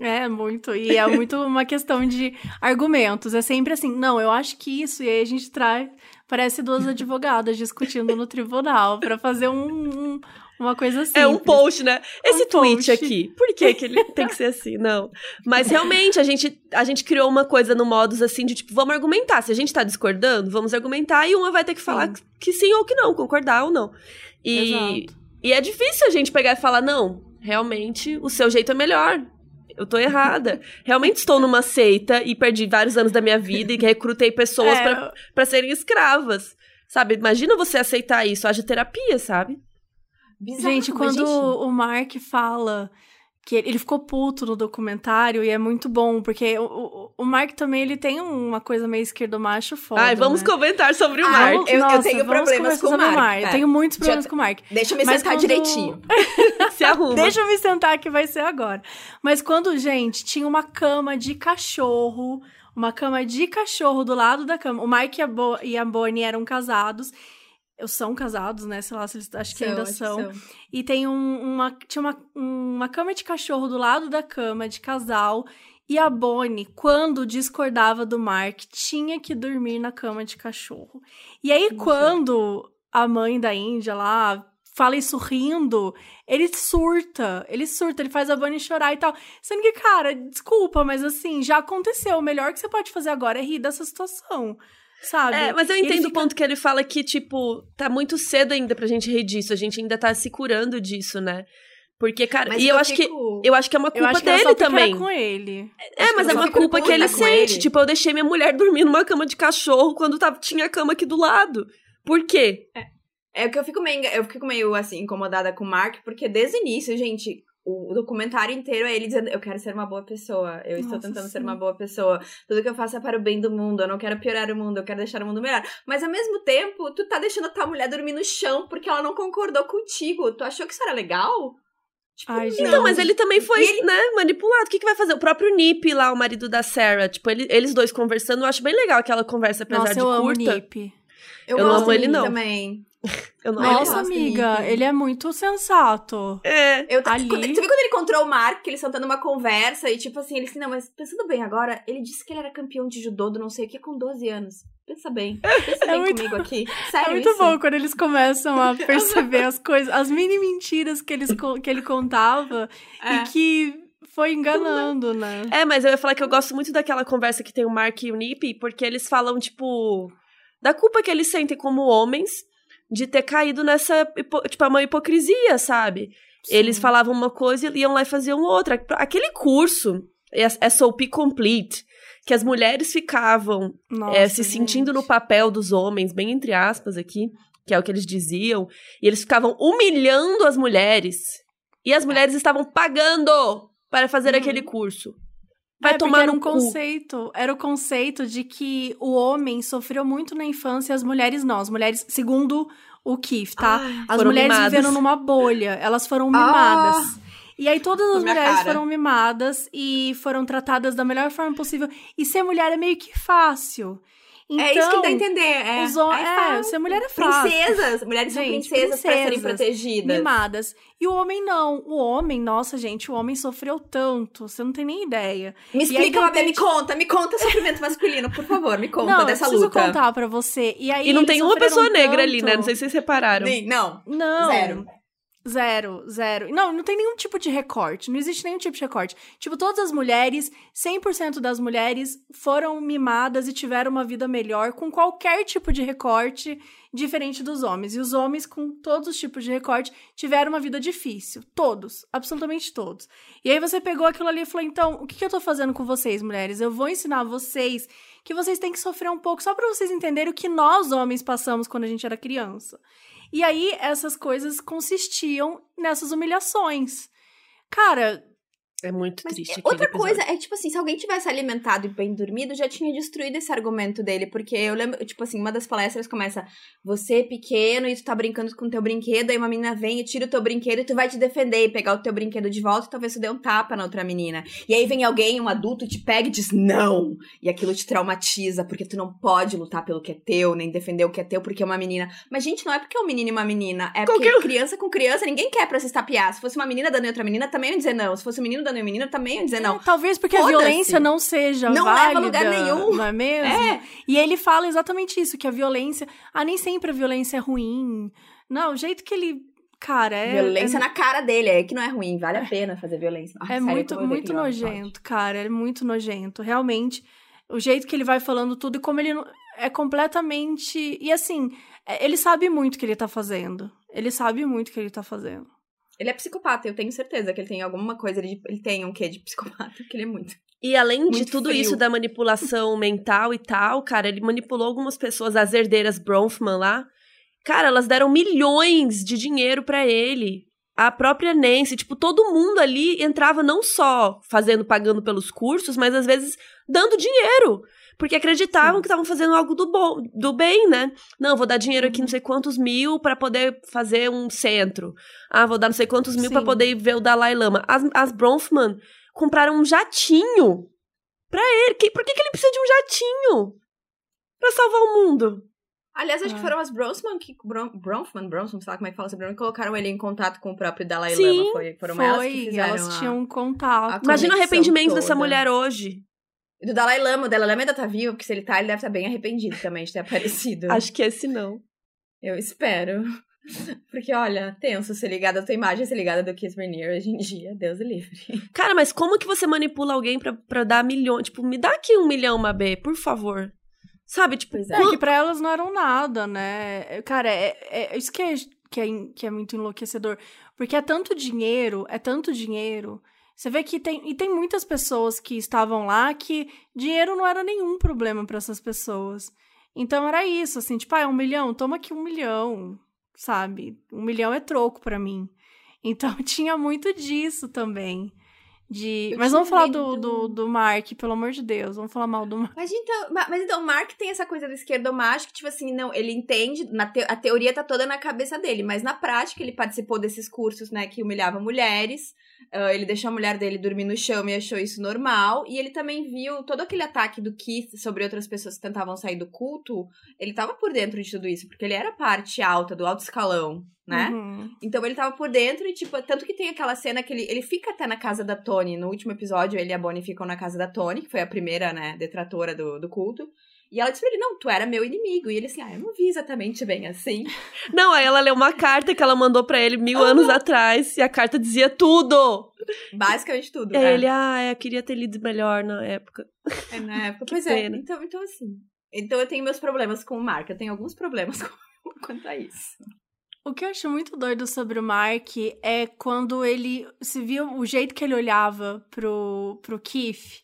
É, muito. E é muito uma questão de argumentos. É sempre assim, não, eu acho que isso. E aí a gente traz. Parece duas advogadas discutindo no tribunal para fazer um, um, uma coisa assim.
É um post, né? Esse um tweet post. aqui, por que, que ele tem que ser assim? Não. Mas realmente, a gente, a gente criou uma coisa no modus assim de tipo, vamos argumentar. Se a gente tá discordando, vamos argumentar e uma vai ter que falar sim. que sim ou que não, concordar ou não. E, Exato. e é difícil a gente pegar e falar, não, realmente o seu jeito é melhor. Eu tô errada. Realmente estou numa seita e perdi vários anos da minha vida e recrutei pessoas é, para serem escravas. Sabe? Imagina você aceitar isso. Haja terapia, sabe?
Bizarro, gente, quando gente... o Mark fala que ele ficou puto no documentário e é muito bom, porque o, o, Mark também ele tem uma coisa meio esquerdo macho foda.
Ai, vamos
né?
comentar sobre o Mark.
eu, Nossa, eu tenho problemas com o Mark. Mark.
É. Eu tenho muitos problemas com o Mark.
Deixa eu me Mas sentar quando... direitinho.
Se arruma.
Deixa eu me sentar que vai ser agora. Mas quando, gente, tinha uma cama de cachorro, uma cama de cachorro do lado da cama. O Mark e a, Bo e a Bonnie eram casados são casados, né? Sei lá se eles acho que são, ainda são. são. E tem um, uma tinha uma, uma cama de cachorro do lado da cama de casal e a Bonnie, quando discordava do Mark, tinha que dormir na cama de cachorro. E aí quando a mãe da Índia lá fala isso rindo, ele surta, ele surta, ele faz a Bonnie chorar e tal. Sendo que, cara, desculpa, mas assim, já aconteceu. O melhor que você pode fazer agora é rir dessa situação sabe?
É, mas eu entendo fica... o ponto que ele fala que, tipo, tá muito cedo ainda pra gente rir disso, a gente ainda tá se curando disso, né? Porque, cara, mas e eu, eu acho fico... que eu acho que é uma culpa dele também.
com ele.
É, mas é uma culpa que ele sente. Ele. Tipo, eu deixei minha mulher dormir numa cama de cachorro quando tava, tinha a cama aqui do lado. Por quê?
É, é que eu fico meio, eu fico meio assim incomodada com o Mark, porque desde o início, gente, o documentário inteiro é ele dizendo: Eu quero ser uma boa pessoa, eu estou Nossa, tentando sim. ser uma boa pessoa, tudo que eu faço é para o bem do mundo, eu não quero piorar o mundo, eu quero deixar o mundo melhor. Mas ao mesmo tempo, tu tá deixando a tua mulher dormir no chão porque ela não concordou contigo. Tu achou que isso era legal?
Tipo, Ai, então, mas ele também foi, ele... né, manipulado. O que, que vai fazer? O próprio Nip lá, o marido da Sarah, tipo, ele, eles dois conversando, eu acho bem legal aquela conversa, apesar
Nossa,
de
eu
curta.
Amo Nip.
Eu, eu não amo ele, não. também.
Eu não Nossa, amiga, ele é muito sensato.
É.
Eu, Ali... Você viu quando ele encontrou o Mark, que eles estão tendo uma conversa e tipo assim, ele disse, não, mas pensando bem agora, ele disse que ele era campeão de judô do não sei o que com 12 anos. Pensa bem. Pensa é bem muito, comigo aqui. Sério
É muito
isso?
bom quando eles começam a perceber as coisas, as mini mentiras que, eles, que ele contava é. e que foi enganando, né?
É, mas eu ia falar que eu gosto muito daquela conversa que tem o Mark e o Nip, porque eles falam, tipo, da culpa que eles sentem como homens de ter caído nessa, tipo, uma hipocrisia, sabe? Sim. Eles falavam uma coisa e iam lá e faziam outra. Aquele curso, SOP Complete, que as mulheres ficavam Nossa, é, se sentindo no papel dos homens, bem entre aspas aqui, que é o que eles diziam, e eles ficavam humilhando as mulheres. E as mulheres estavam pagando para fazer uhum. aquele curso. Vai
é,
tomar
era um
cu.
conceito, era o conceito de que o homem sofreu muito na infância e as mulheres não. As mulheres, segundo o Keith, tá?
Ai,
as mulheres
mimadas.
viveram numa bolha, elas foram
Ah.
mimadas. E aí todas as mulheres
cara.
foram mimadas e foram tratadas da melhor forma possível. E ser mulher é meio que fácil. Então,
é isso que dá a entender. É,
os hom-
é
é, ser mulher é fácil.
Princesas. Mulheres são
Gente,
princesas, pra serem
princesas,
protegidas.
mimadas. E o homem não. O homem, nossa, gente, o homem sofreu tanto. Você não tem nem ideia.
Me
aí,
explica, Mabê, me conta. Me conta sofrimento masculino, por favor. Me conta
não,
dessa
eu preciso
luta.
contar pra você. E aí
E não tem uma pessoa negra ali, né?
tanto.
Não sei se vocês repararam.
Nem- Não.
Não.
Zero.
Zero, zero. Não, não tem nenhum tipo de recorte. Não existe nenhum tipo de recorte. Tipo, todas as mulheres, 100% das mulheres foram mimadas e tiveram uma vida melhor com qualquer tipo de recorte diferente dos homens. E os homens, com todos os tipos de recorte, tiveram uma vida difícil. Todos. Absolutamente todos. E aí você pegou aquilo ali e falou: então, o que, eu tô fazendo com vocês, mulheres? Eu vou ensinar vocês que vocês têm que sofrer um pouco só pra vocês entenderem o que nós, homens, passamos quando a gente era criança. E aí, essas coisas consistiam nessas humilhações. Cara,
É muito
Mas
triste.
é, outra coisa é, tipo assim, se alguém tivesse alimentado e bem dormido, já tinha destruído esse argumento dele. Porque eu lembro, tipo assim, uma das palestras começa: Você é pequeno e tu tá brincando com o teu brinquedo, aí uma menina vem e tira o teu brinquedo e tu vai te defender e pegar o teu brinquedo de volta e talvez tu dê um tapa na outra menina. E aí vem alguém, um adulto, e te pega e diz não. E aquilo te traumatiza, porque tu não pode lutar pelo que é teu, nem defender o que é teu, porque é uma menina. Mas, gente, não é porque é um menino e uma menina. É porque
Qualquer-
criança com criança, ninguém quer pra se estapear. Se fosse uma menina dando outra menina, também ia dizer não. Se fosse um menino dando em um menino, também ia dizer não.
é, talvez porque a violência não seja
Não leva a
válida,
lugar nenhum.
não é mesmo?
É.
E ele fala exatamente isso, que a violência... Ah, nem sempre a violência é ruim. Não, o jeito que ele... Cara, é...
violência
é,
na cara dele, é que não é ruim, vale a pena fazer violência.
É
sério,
muito, muito nojento, cara. É muito nojento. Realmente, o jeito que ele vai falando tudo e como ele não- é completamente. E assim, é, ele sabe muito o que ele tá fazendo. Ele sabe muito o que ele tá fazendo.
Ele é psicopata, eu tenho certeza que ele tem alguma coisa, ele, ele tem um quê de psicopata, porque ele é muito.
E além de
Muito
tudo
frio.
isso da manipulação mental e tal, cara, ele manipulou algumas pessoas, as herdeiras Bronfman lá. Cara, elas deram milhões de dinheiro pra ele. A própria Nancy, tipo, todo mundo ali entrava não só fazendo, pagando pelos cursos, mas às vezes dando dinheiro. Porque acreditavam que estavam fazendo algo do, bom, do bem, né? Não, vou dar dinheiro aqui não sei quantos mil pra poder fazer um centro. Ah, vou dar não sei quantos mil pra
Sim.
poder ver o Dalai Lama. As, as Bronfman compraram um jatinho pra ele. Que, por que, que ele precisa de um jatinho? Pra salvar o mundo.
Aliás, acho que
Ah.
foram as Bronfman que. Bron, Bronfman, Bronfman, sei lá como é que fala esse nome, colocaram ele em contato com o próprio Dalai
Sim,
Lama. Foi, foram elas que
Foi,
fizeram.
elas
a-
tinham um contato.
Imagina o arrependimento dessa
toda.
mulher hoje.
E do Dalai Lama, o Dalai Lama ainda tá vivo, porque se ele tá, ele deve estar bem arrependido também de ter aparecido.
Acho que esse não.
Eu espero. Porque, olha, tenso ser ligada a tua imagem, ser ligada do Kiss Rainier hoje em dia. Deus o livre.
Cara, mas como que você manipula alguém pra, pra dar milhões? Tipo, me dá aqui um milhão, Mabê, por favor. Sabe, tipo,
Pois é.
É que pra elas não eram nada, né? Cara, é, é- isso que é, que, é, que é muito enlouquecedor. Porque é tanto dinheiro, é tanto dinheiro. Você vê que tem. E tem muitas pessoas que estavam lá que dinheiro não era nenhum problema pra essas pessoas. Então era isso, assim, tipo, ah, é um milhão? Toma aqui um milhão, sabe? Um milhão é troco pra mim. Então tinha muito disso também. De...
Eu
Mas vamos falar do, do, do Mark, pelo amor de Deus. Vamos falar mal do Mark.
Mas então, ma- mas então, o Mark tem essa coisa do esquerdomacho que, tipo assim, não, ele entende, na te- a teoria tá toda na cabeça dele, mas na prática ele participou desses cursos, né, que humilhavam mulheres, ah, ele deixou a mulher dele dormir no chão e achou isso normal, e ele também viu todo aquele ataque do Keith sobre outras pessoas que tentavam sair do culto, ele tava por dentro de tudo isso, porque ele era parte alta, do alto escalão, né?
Uhum.
Então ele tava por dentro e, tipo, tanto que tem aquela cena que ele, ele fica até na casa da Tony. No último episódio, ele e a Bonnie ficam na casa da Tony, que foi a primeira, né, detratora do, do culto. E ela disse pra ele, não, tu era meu inimigo. E ele assim, ah, eu não vi exatamente bem assim.
Não, aí ela leu uma carta que ela mandou pra ele mil anos atrás e a carta dizia tudo.
Basicamente tudo.
E aí
é.
ele, ah, eu queria ter lido melhor na época.
É, na época.
Que
Pois
pena.
é. Então, então, assim. Então eu tenho meus problemas com o Mark. Eu tenho alguns problemas com, quanto a isso.
O que eu acho muito doido sobre o Mark é quando ele se viu o jeito que ele olhava pro, pro Keith.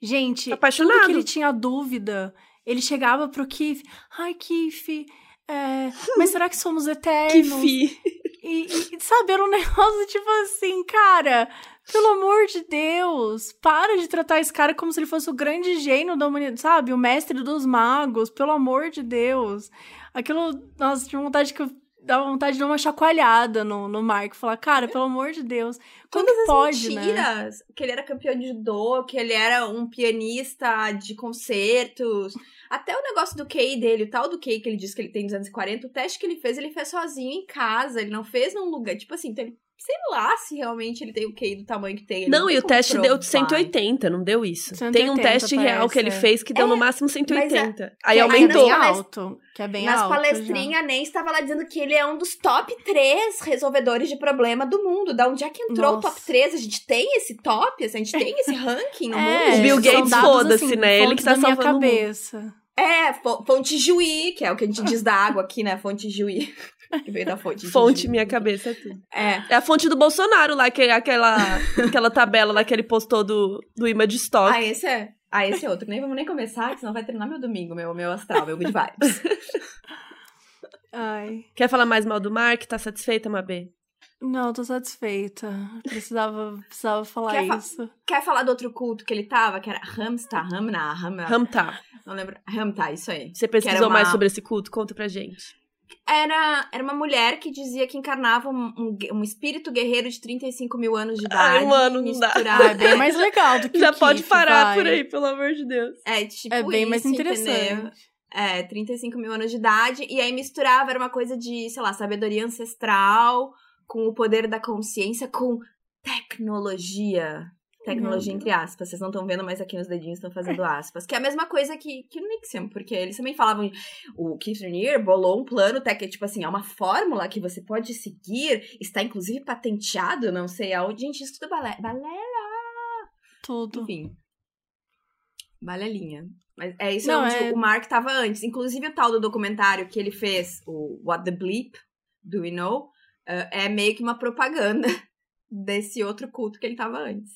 Gente, tudo
Apaixonado.
que ele tinha dúvida, ele chegava pro Keith, ai, Keith, é, mas será que somos eternos?
fi.
E, e, sabe, era um negócio tipo assim, cara, Pelo amor de Deus, para de tratar esse cara como se ele fosse o grande gênio da humanidade, sabe? O mestre dos magos, pelo amor de Deus. Aquilo, nossa, tinha vontade que eu dava vontade de dar uma chacoalhada no, no Mark. Falar, cara, pelo amor de Deus. Como
Todas
que pode, né?
mentiras. Que ele era campeão de judô, que ele era um pianista de concertos. Até o negócio do QI dele, o tal do QI que ele diz que ele tem 240, o teste que ele fez, ele fez sozinho em casa. Ele não fez num lugar. Tipo assim, então ele sei lá se realmente ele tem o QI do tamanho que tem. Ele
Não,
tem
e o teste deu
provar.
180, não deu isso.
180
tem um teste real que ele
parece,
fez que deu
É,
no máximo 180. Aí
que é
aumentou.
Nas-
alto. Que é bem
Nas palestrinhas, nem estava lá dizendo que ele é um dos top 3 resolvedores de problema do mundo. Da onde é que entrou o
Nossa.
top 3? A gente tem esse top? A gente tem esse ranking no
É,
mundo?
O Bill Gates, foda-se,
assim,
né? Ele que tá salvando o mundo.
cabeça.
É, fo- fonte Juí, que é o que a gente diz da água aqui, né? Fonte Juí. Que veio da fonte. de
Fonte, minha cabeça é tudo.
É.
É a fonte do Bolsonaro lá, que é aquela, aquela tabela lá que ele postou do, do image stock.
Ah, esse é. Ah, esse é outro. Nem vamos nem começar, que senão vai terminar meu domingo, meu, meu astral, meu good vibes.
Ai.
Quer falar mais mal do Mark? Tá satisfeita, Mabê?
Não, tô satisfeita. Precisava, precisava falar
Quer fa-
isso.
Quer falar do outro culto que ele tava? Que era Hamsta, Hamna, Hamna.
Ramta.
Não lembro. Hamta, isso aí.
Você pesquisou
uma-
mais sobre esse culto? Conta pra gente.
Era, era uma mulher que dizia que encarnava um, um, um espírito guerreiro de 35 mil anos de idade.
Ai, mano, não dá.
misturado-
Ah, é bem mais legal do que
Já
o
pode parar
vai.
por aí, pelo amor de Deus.
É, tipo
É bem mais
isso, entendeu?
interessante.
É, 35 mil anos de idade. E aí misturava, era uma coisa de, sei lá, sabedoria ancestral com o poder da consciência, com tecnologia. Tecnologia entre aspas. Vocês não estão vendo, mas aqui nos dedinhos estão fazendo aspas. Que é a mesma coisa que, que no Nixium, porque eles também falavam. O Keith Raniere bolou um plano, até que, tipo assim, é uma fórmula que você pode seguir, está inclusive patenteado, não sei aonde. Gente, isso tudo é balé. Balé,
Tudo.
enfim. Balelinha. Mas é isso
Não,
onde
é-
o Mark tava antes. Inclusive o tal do documentário que ele fez, o What the Bleep, Do We Know, eh, é meio que uma propaganda desse outro culto que ele tava antes.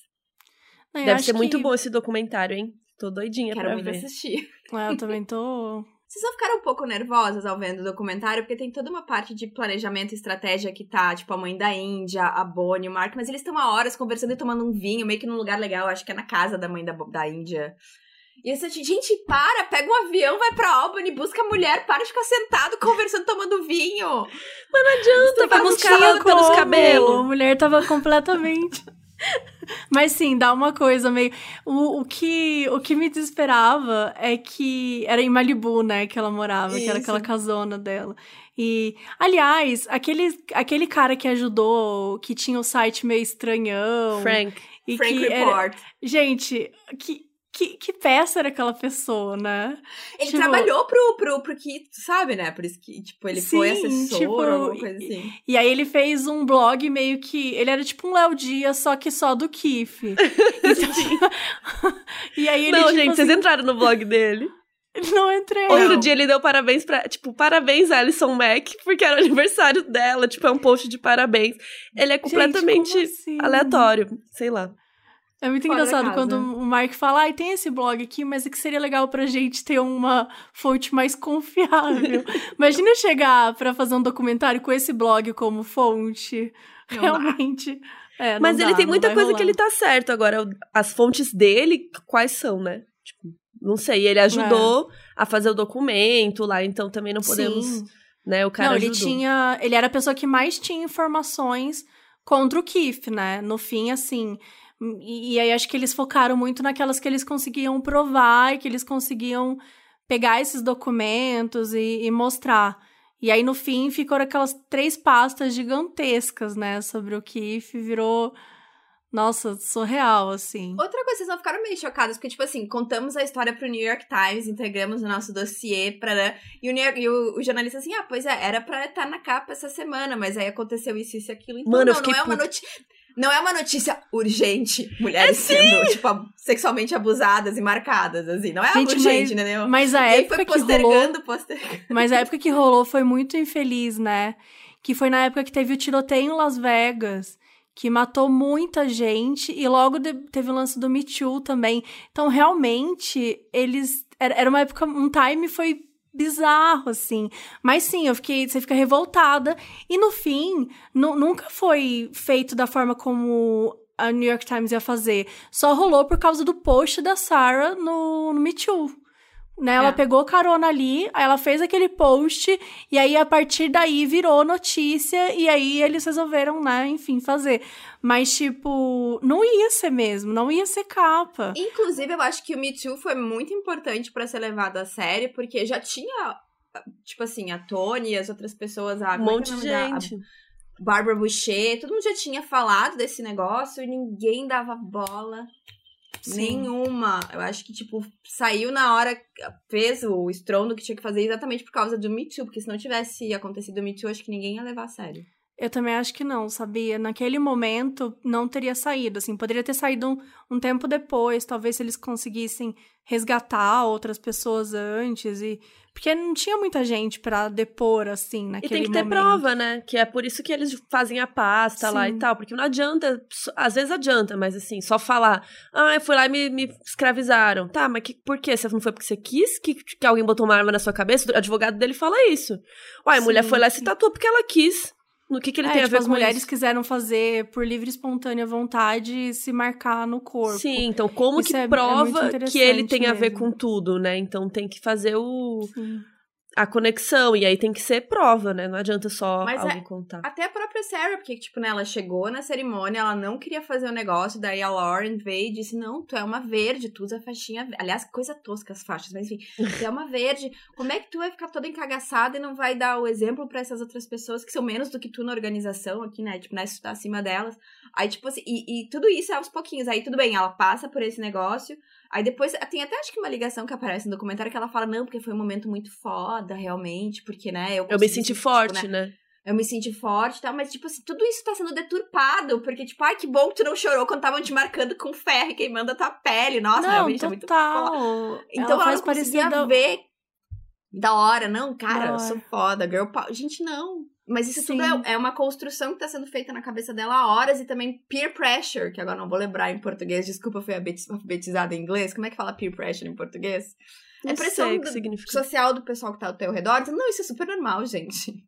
Eu
Deve ser muito
que-
bom esse documentário, hein? Tô doidinha
Quero
pra
muito
ver.
assistir.
É, eu também tô.
Vocês não ficaram um pouco nervosas ao vendo o documentário? Porque tem toda uma parte de planejamento e estratégia que tá, tipo, a mãe da Índia, a Bonnie, o Mark, mas eles estão há horas conversando e tomando um vinho, meio que num lugar legal, acho que é na casa da mãe da, da Índia. E essa gente, para, pega um avião, vai pra Albany, busca a mulher, para de ficar sentado conversando, tomando vinho.
Não adianta, vai
Não
buscar
tinha
ela pelos
Como? A
cabelos.
mulher tava completamente. Mas sim, dá uma coisa meio. O, o, que, o que me desesperava é que era em Malibu, né? Que ela morava, que era
Isso.
aquela casona dela. E, aliás, aquele, aquele cara que ajudou, que tinha o site meio estranhão.
Frank.
E
Frank
que era-
Report.
Gente, que, que, que peça era aquela pessoa, né?
Ele
Tipo-
trabalhou pro, pro, pro Kit, sabe, né? Por isso que, tipo, ele foi
Sim,
assessor
tipo,
alguma coisa assim.
E aí ele fez um blog meio que. Ele era tipo um Léo Dias, só que só do Kiff. Então- e aí ele.
Não,
tipo,
gente, vocês
assim,
entraram no blog dele.
Não entrei.
Outro
Não.
dia ele deu parabéns pra. Tipo, parabéns, Alison Mack, porque era o aniversário dela. Tipo, é um post de parabéns. Ele é
Gente,
completamente
como assim?
aleatório. Sei lá.
É muito
Fora
engraçado quando o Mark fala, ai, tem esse blog aqui, mas é que seria legal pra gente ter uma fonte mais confiável. Imagina eu chegar pra fazer um documentário com esse blog como fonte.
Não.
Realmente. É,
Mas
dá,
ele tem muita coisa
rolar.
que ele tá certo. Agora, as fontes dele, quais são, né? Tipo, não sei. Ele ajudou a fazer o documento lá, então também não podemos.
Sim.
Né? O cara
não, ele
ajudou.
tinha. Ele era a pessoa que mais tinha informações contra o Keith, né? No fim, assim. E, e aí acho que eles focaram muito naquelas que eles conseguiam provar e que eles conseguiam pegar esses documentos e, e mostrar. E aí, no fim, ficaram aquelas três pastas gigantescas, né? Sobre o Keith. Virou. Nossa, surreal, assim.
Outra coisa, vocês não ficaram meio chocadas, porque, tipo assim, contamos a história pro New York Times, entregamos o nosso dossiê pra. E o, New York- e o, o jornalista assim, ah, pois é, era pra estar na capa essa semana, mas aí aconteceu isso, isso e aquilo. Então,
Mano, eu
não,
fiquei
não é uma notícia. Não é uma notícia urgente, mulheres sendo, tipo, sexualmente abusadas e marcadas, assim. Não é algo
Gente,
urgente,
mas-
entendeu?
Mas a
e
época
foi
que rolou.
postergando, postergando.
Mas a época que rolou foi muito infeliz, né? Que foi na época que teve o tiroteio em Las Vegas, que matou muita gente, e logo teve o lance do Me Too também. Então, realmente, eles. Era uma época. Um time foi bizarro, assim. Mas sim, eu fiquei. Você fica revoltada. E no fim, nu- nunca foi feito da forma como a New York Times ia fazer. Só rolou por causa do post da Sarah no, no Me Too. Né, ela
É.
pegou carona ali, aí ela fez aquele post, e aí a partir daí virou notícia, e aí eles resolveram, né, enfim, fazer. Mas, tipo, não ia ser mesmo, não ia ser capa.
Inclusive, eu acho que o Me Too foi muito importante pra ser levado a sério, porque já tinha, tipo assim, a Tony e as outras pessoas, a,
Um
é
monte
é
de gente.
a Barbara Boucher, todo mundo já tinha falado desse negócio e ninguém dava bola
Sim.
nenhuma. Eu acho que, tipo, saiu na hora, fez o estrondo que tinha que fazer exatamente por causa do Me Too, porque se não tivesse acontecido o Me Too, acho que ninguém ia levar a sério.
Eu também acho que não, sabia? Naquele momento não teria saído, assim, poderia ter saído um, um tempo depois, talvez se eles conseguissem resgatar outras pessoas antes e porque não tinha muita gente pra depor assim
E
naquele
tem que ter
momento.
prova, né? Que é por isso que eles fazem a pasta lá
Sim.
e tal. Porque não adianta, às vezes adianta, mas assim, só falar, ah, eu fui lá e me, me escravizaram. Tá, mas que, por quê? Você não foi porque você quis que, que alguém botou uma arma na sua cabeça? O advogado dele fala isso. Uai, a mulher foi lá e se tatuou porque ela quis. No que, que ele
É,
tem a
tipo,
ver
as
com
mulheres
isso?
quiseram fazer por livre e espontânea vontade se marcar no corpo.
Sim, então como
Isso
que
é- é
prova
muito
que ele tem a ver
mesmo.
com tudo, né? Então tem que fazer o,
Sim.
A conexão. E aí tem que ser prova, né? Não adianta só
Mas
alguém
é-
contar.
Até a própria Sarah, porque, tipo, né, ela chegou na cerimônia, ela não queria fazer o negócio, daí a Lauren veio e disse, não, tu é uma verde, tu usa faixinha. Aliás, coisa tosca as faixas, mas enfim, tu é uma verde, como é que tu vai ficar toda encagaçada e não vai dar o exemplo pra essas outras pessoas que são menos do que tu na organização aqui, né, tipo, né, se tu tá acima delas. Aí, tipo assim, e, e tudo isso é aos pouquinhos, aí tudo bem, ela passa por esse negócio, Aí depois tem até acho que uma ligação que aparece no documentário que ela fala, não, porque foi um momento muito foda, realmente, porque, né, eu
Eu me senti
sentir,
forte,
tipo, né,
né?
eu me senti forte e tal, mas, tipo assim, tudo isso tá sendo deturpado, porque, tipo, ai, que bom que tu não chorou quando estavam te marcando com ferro e queimando a tua pele. Nossa,
não,
realmente é muito foda.
total.
Então
ela
ela,
faz
não conseguia
da...
ver da hora, não, cara, eu sou foda, girl power. Gente, não. Mas isso
Sim.
tudo é, é uma construção que tá sendo feita na cabeça dela há horas e também peer pressure, que agora não vou lembrar em português, desculpa, eu fui alfabetizada em inglês. Como é que fala peer pressure em português?
Não
é pressão do- social do pessoal que tá ao teu redor. Não, isso é super normal, gente.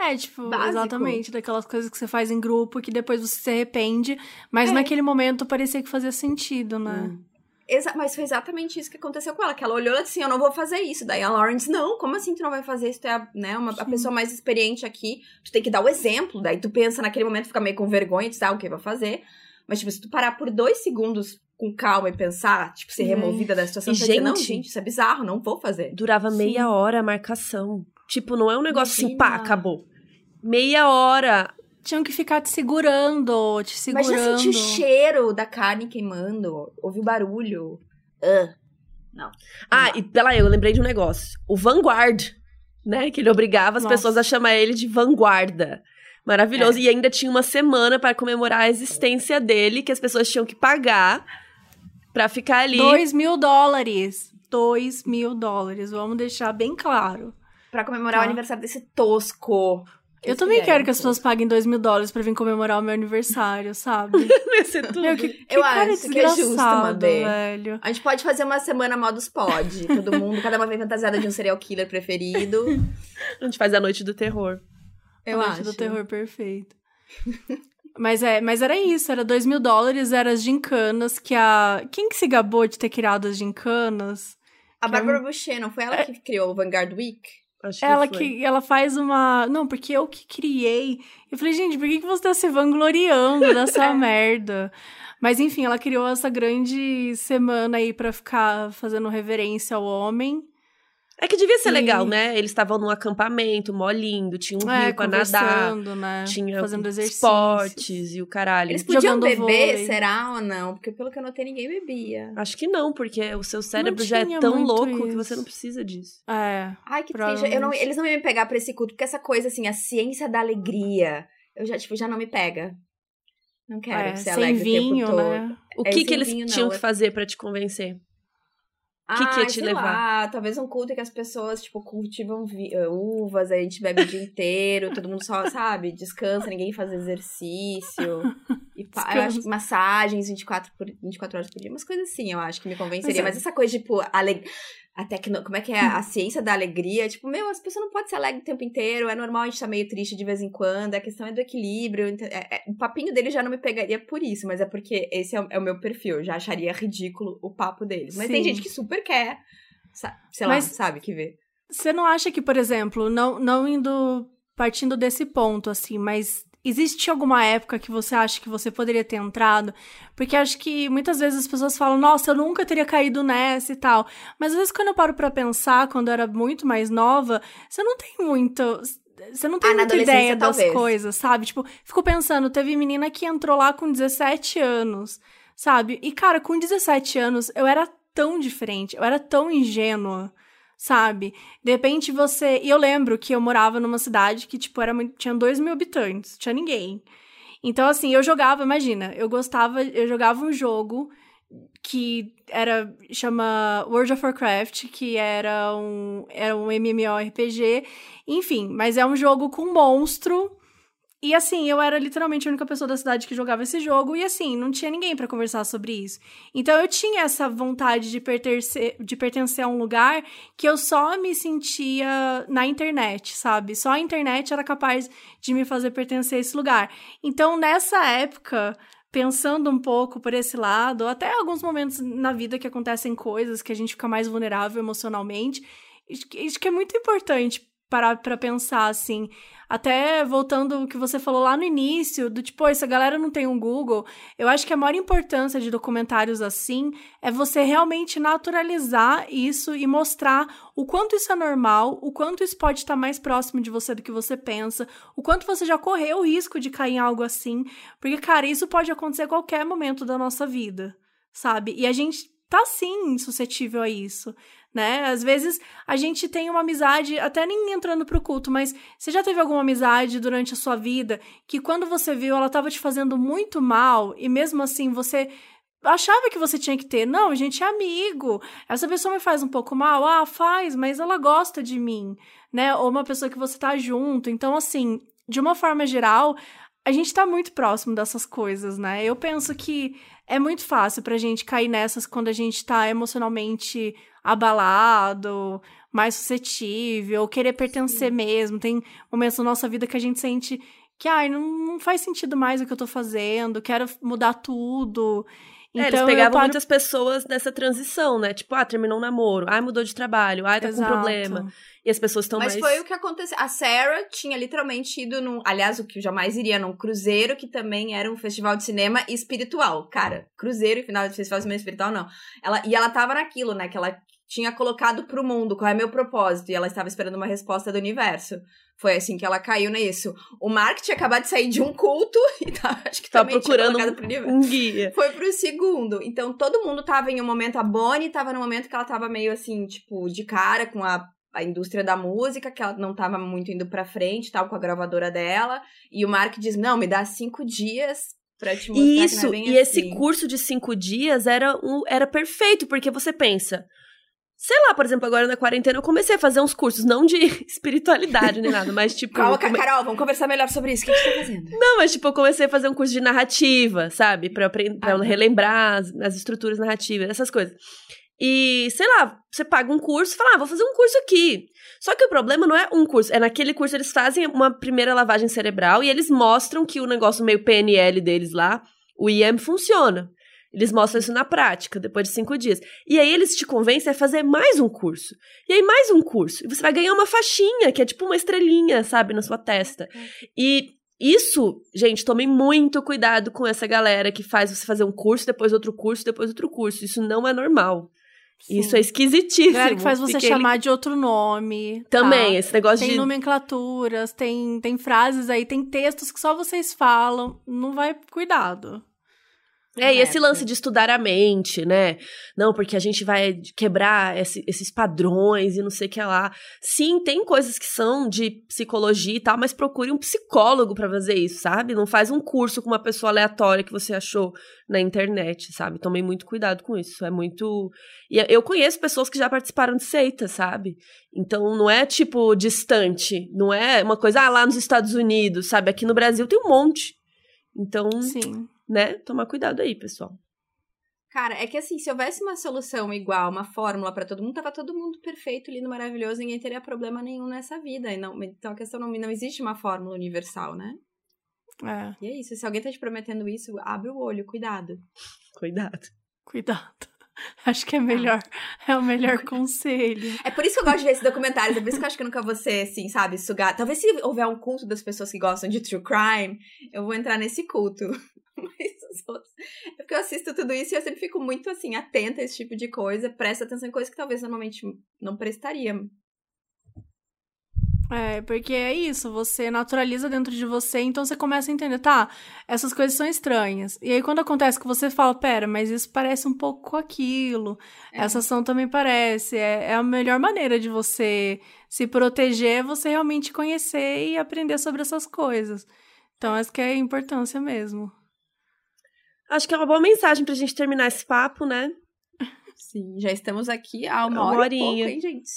É, tipo,
Básico.
exatamente, daquelas coisas que você faz em grupo que depois você se arrepende, mas
É.
naquele momento parecia que fazia sentido, né?
Hum.
Exa mas foi exatamente isso que aconteceu com ela, que ela olhou e disse assim, eu não vou fazer isso. Daí a Lauren disse, não, como assim tu não vai fazer isso? Tu é a, né, uma, a
Sim.
pessoa mais experiente aqui, tu tem que dar o exemplo. Daí tu pensa naquele momento, fica meio com vergonha, diz, ah, o que vou fazer? Mas, tipo, se tu parar por dois segundos com calma e pensar, tipo, ser
Sim.
removida da situação,
E,
tu vai dizer, não,
gente-
gente, isso é bizarro, não vou fazer.
Durava
Sim.
meia hora a marcação. Tipo, não é um negócio assim,
Imagina.
pá, acabou. Meia hora.
Tinham que ficar te segurando, te segurando.
Imagina sentir o cheiro da carne queimando, ouvir o barulho. Ah,
Ah, e pela eu lembrei de um negócio. O Vanguard, né? Que ele obrigava as
Nossa.
pessoas a chamar ele de vanguarda. Maravilhoso. E ainda tinha uma semana para comemorar a existência dele, que as pessoas tinham que pagar pra ficar ali.
Dois mil dólares. Dois mil dólares, vamos deixar bem claro.
pra comemorar
Tá.
o aniversário desse tosco.
Eu também
velho
quero que as pessoas paguem dois mil dólares pra vir comemorar o meu aniversário, sabe?
Ia ser tudo.
Meu, que, que
Eu
cara
acho que é justo, Mabê.
velho.
A gente pode fazer uma semana modos pod. Todo mundo, cada uma vem fantasiada de um serial killer preferido.
A gente faz a noite do terror.
Eu
Noite
acho.
do terror perfeito. mas, é, mas era isso, era dois mil dólares, era as gincanas que a... Quem que se gabou de ter criado as gincanas?
A Bárbara Boucher, não foi ela que criou o Vanguard Week?
Acho
Ela
foi.
que ela faz uma. Não, porque eu que criei. Eu falei, gente, por que, que você tá se vangloriando dessa merda? Mas enfim, ela criou essa grande semana aí pra ficar fazendo reverência ao homem.
É que devia ser
E-
legal, né? Eles estavam num acampamento, mó lindo, tinha um
é,
rio pra nadar,
né?
tinha
fazendo exercício.
esportes e o caralho.
Eles podiam
Jogando
beber,
vôlei.
será ou não? Porque pelo que eu notei, ninguém bebia.
Acho que não, porque o seu cérebro
Não
já é tão louco que
isso.
você não precisa disso.
É.
Ai, que triste. Não, eles não iam me pegar pra esse culto, porque essa coisa, assim, a ciência da alegria, eu já, tipo, já não me pega. Não quero
é,
ser
sem
alegre
vinho,
o tempo todo.
né?
O
É,
que,
sem
que eles
vinho, não,
tinham
é-
que fazer pra te convencer? Que que ia te levar?
Lá, talvez um culto em que as pessoas, tipo, cultivam eh, uvas, a gente bebe o dia inteiro, todo mundo só, sabe, descansa, ninguém faz exercício. E eu acho que massagens 24, por, 24 horas por dia, umas coisas assim, eu acho que me convenceria.
Mas
Mas,
é.
essa coisa, tipo, ale... a tecno... como é que é a ciência da alegria, tipo, meu, as pessoas não podem ser alegre o tempo inteiro, é normal a gente estar tá meio triste de vez em quando, a questão é do equilíbrio, é, é, o papinho dele já não me pegaria por isso, mas é porque esse é o, é o meu perfil, eu já acharia ridículo o papo deles. Mas Sim. tem gente que super quer, sei lá, mas sabe, que vê.
Você não acha que, por exemplo, não, não indo, partindo desse ponto, assim, mas Existe alguma época que você acha que você poderia ter entrado? Porque acho que muitas vezes as pessoas falam, nossa, eu nunca teria caído nessa e tal. Mas às vezes quando eu paro pra pensar, quando eu era muito mais nova, você não tem muito. Você não tem ah, muita ideia das talvez. coisas, sabe? Tipo, fico pensando, teve menina que entrou lá com 17 anos, sabe? E, cara, com 17 anos, eu era tão diferente, eu era tão ingênua sabe? De repente você. E eu lembro que eu morava numa cidade que, tipo, era tinha dois mil habitantes, tinha ninguém. Então, assim, eu jogava, imagina, eu gostava, eu jogava um jogo que era chama World of Warcraft, que era um era um MMORPG, enfim, mas é um jogo com monstro e assim, eu era literalmente a única pessoa da cidade que jogava esse jogo, e assim, não tinha ninguém para conversar sobre isso. Então eu tinha essa vontade de pertencer, de pertencer a um lugar que eu só me sentia na internet, sabe? Só a internet era capaz de me fazer pertencer a esse lugar. Então, nessa época, pensando um pouco por esse lado, até alguns momentos na vida que acontecem coisas que a gente fica mais vulnerável emocionalmente, acho que é muito importante parar para pensar assim. Até voltando o que você falou lá no início, do tipo, essa galera não tem um Google, eu acho que a maior importância de documentários assim é você realmente naturalizar isso e mostrar o quanto isso é normal, o quanto isso pode estar mais próximo de você do que você pensa, o quanto você já correu o risco de cair em algo assim, porque, cara, isso pode acontecer a qualquer momento da nossa vida, sabe? E a gente tá sim suscetível a isso né? Às vezes a gente tem uma amizade, até nem entrando pro culto, mas você já teve alguma amizade durante a sua vida que quando você viu ela tava te fazendo muito mal e mesmo assim você achava que você tinha que ter. Não, a gente é amigo. Essa pessoa me faz um pouco mal. Ah, faz, mas ela gosta de mim, né? Ou uma pessoa que você tá junto. Então, assim, de uma forma geral, a gente tá muito próximo dessas coisas, né? Eu penso que é muito fácil pra gente cair nessas quando a gente tá emocionalmente abalado, mais suscetível, querer pertencer Sim. mesmo. Tem momentos na nossa vida que a gente sente que, ai, não, não faz sentido mais o que eu tô fazendo, quero mudar tudo.
Então, é, eles então, pegavam paro... muitas pessoas nessa transição, né? Tipo, ah, terminou o namoro, ah, mudou de trabalho, ah, tá Exato. com problema. E as pessoas estão mais...
Mas foi o que aconteceu. A Sarah tinha literalmente ido num... Aliás, o que eu jamais iria num cruzeiro, que também era um festival de cinema espiritual. Cara, cruzeiro e final de festival de cinema espiritual, não. Ela... E ela tava naquilo, né? Que ela tinha colocado pro mundo qual é meu propósito e ela estava esperando uma resposta do universo. Foi assim que ela caiu nisso. O Mark tinha acabado de sair de um culto e tava, acho que tá procurando
um, um guia.
Foi pro segundo. Então todo mundo tava em um momento, a Bonnie tava no momento que ela tava meio assim, tipo, de cara com a a indústria da música, que ela não tava muito indo pra frente, tal, com a gravadora dela. E o Mark diz: Não, me dá cinco dias pra te mostrar
Isso,
que não é
e
assim.
esse curso de cinco dias era, um, era perfeito, porque você pensa. Sei lá, por exemplo, agora na quarentena eu comecei a fazer uns cursos, não de espiritualidade nem nada, mas tipo.
Calma, come... Carol, vamos conversar melhor sobre isso. O que a gente tá fazendo?
Não, mas tipo, eu comecei a fazer um curso de narrativa, sabe? Pra, pra, pra ah, tá. relembrar as, as estruturas narrativas, essas coisas. E, sei lá, você paga um curso e fala, ah, vou fazer um curso aqui. Só que o problema não é um curso, é naquele curso eles fazem uma primeira lavagem cerebral e eles mostram que o negócio meio PNL deles lá, o IEM, funciona. Eles mostram isso na prática, depois de cinco dias. E aí eles te convencem a fazer mais um curso. E aí mais um curso. E você vai ganhar uma faixinha, que é tipo uma estrelinha, sabe, na sua testa. E isso, gente, tomem muito cuidado com essa galera que faz você fazer um curso, depois outro curso, depois outro curso. Isso não é normal. Sim. Isso é esquisitíssimo.
Galera que faz você chamar de outro nome.
Também, tá? esse negócio
tem
de.
Tem nomenclaturas, tem, tem frases aí, tem textos que só vocês falam. Não vai. Cuidado.
É, e esse lance de estudar a mente, né? Não, porque a gente vai quebrar esse, esses padrões e não sei o que lá. Sim, tem coisas que são de psicologia e tal, mas procure um psicólogo para fazer isso, sabe? Não faz um curso com uma pessoa aleatória que você achou na internet, sabe? Tomei muito cuidado com isso. É muito. E eu conheço pessoas que já participaram de seita, sabe? Então não é tipo distante, não é uma coisa, ah, lá nos Estados Unidos, sabe? Aqui no Brasil tem um monte. Então.
Sim
né? Tomar cuidado aí, pessoal.
Cara, é que assim, se houvesse uma solução igual, uma fórmula para todo mundo, tava todo mundo perfeito, lindo, maravilhoso, ninguém teria problema nenhum nessa vida. E não, então a questão não, não existe uma fórmula universal, né?
É,
E é isso. Se alguém tá te prometendo isso, abre o olho, cuidado.
Cuidado.
cuidado. Acho que é melhor, é o melhor conselho.
É por isso que eu gosto de ver esses documentários, é por isso que eu acho que eu nunca vou ser, assim, sabe, sugar. Talvez se houver um culto das pessoas que gostam de true crime, eu vou entrar nesse culto. Mas os outros. É porque eu assisto tudo isso e eu sempre fico muito, assim, atenta a esse tipo de coisa, presto atenção em coisas que talvez normalmente não prestaria.
É, porque é isso, você naturaliza dentro de você, então você começa a entender, tá, essas coisas são estranhas. E aí quando acontece que você fala, pera, mas isso parece um pouco aquilo,
É.
essa ação também parece, é, é a melhor maneira de você se proteger, é você realmente conhecer e aprender sobre essas coisas. Então essa que é a importância mesmo.
Acho que é uma boa mensagem pra gente terminar esse papo, né?
Sim, já estamos aqui há uma,
Uma
hora e pouco,
horinha.
hein, gente?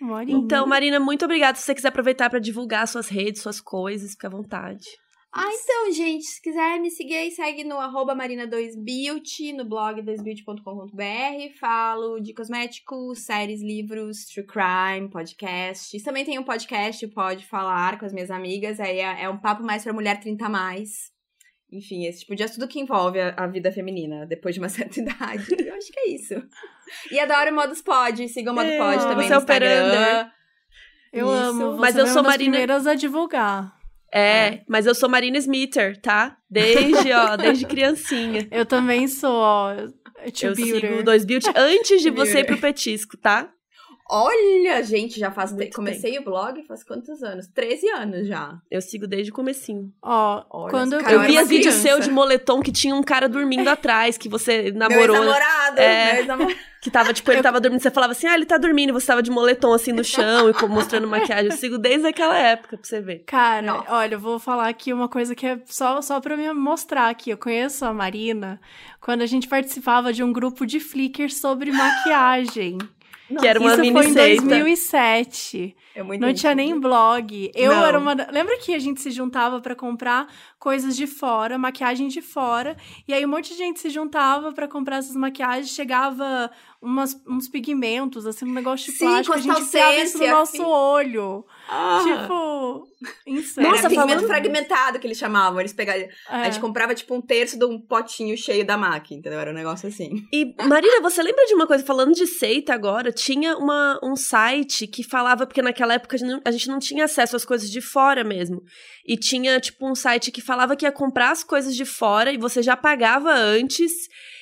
Uma horinha.
Então, Marina, muito obrigada. Se você quiser aproveitar pra divulgar suas redes, suas coisas, fica à vontade.
Ah, então, gente, se quiser me seguir aí, segue no arroba marina2beauty, no blog 2beauty.com.br. Falo de cosméticos, séries, livros, true crime, podcasts. Também tem um podcast, Pode Falar, com as minhas amigas. Aí é, é um papo mais pra mulher 30 a mais. Enfim, esse tipo de assunto que envolve a, a vida feminina depois de uma certa idade. Eu acho que é isso. E adoro o Modus Pod. Sigam o Modus
É,
Pod também
você
no
é operando.
Instagram.
eu
isso.
amo,
Mas
você
eu sou
uma das
Marina-
primeiras a divulgar.
É, mas eu sou Marina Smitter, tá? Desde, ó, desde criancinha.
Eu também sou, ó,
eu sigo o Dois Beauty antes de você ir pro petisco, tá?
Olha, gente, já faz.
Muito
comecei o blog faz quantos anos? 13 anos já.
Eu sigo desde o comecinho.
Ó,
Olha,
quando eu,
cara
eu
era
via
uma
vídeo
criança.
seu de moletom que tinha um cara dormindo atrás, que você namorou, né? É.
meu ex-namorado.
que tava, tipo, ele tava dormindo, você falava assim, ah, ele tá dormindo, e você tava de moletom, assim, no chão, e mostrando maquiagem. Eu sigo desde aquela época, pra você ver.
Cara,
Nossa.
olha, eu vou falar aqui uma coisa que é só, só pra me mostrar aqui. Eu conheço a Marina quando a gente participava de um grupo de Flickr sobre maquiagem.
Que era uma
Isso
mini
foi em
seita.
2007.
É muito
Não tinha nem blog. Eu
Não.
era uma. Lembra que a gente se juntava pra comprar coisas de fora, maquiagem de fora, e aí um monte de gente se juntava pra comprar essas maquiagens, chegava umas, uns pigmentos, assim, um negócio de
Sim,
plástico, a gente enfiava isso no nosso
assim.
olho.
Ah,
Tipo, insano.
Nossa,
Era pigmento
falando-
fragmentado que eles chamavam. Eles pegavam.
É.
A gente comprava, tipo, um terço de um potinho cheio da MAC, entendeu? Era um negócio assim.
E, Marina, você lembra de uma coisa? Falando de seita agora, tinha uma, um site que falava, porque naquela época a gente, não, a gente não tinha acesso às coisas de fora mesmo. E tinha, tipo, um site que falava que ia comprar as coisas de fora e você já pagava antes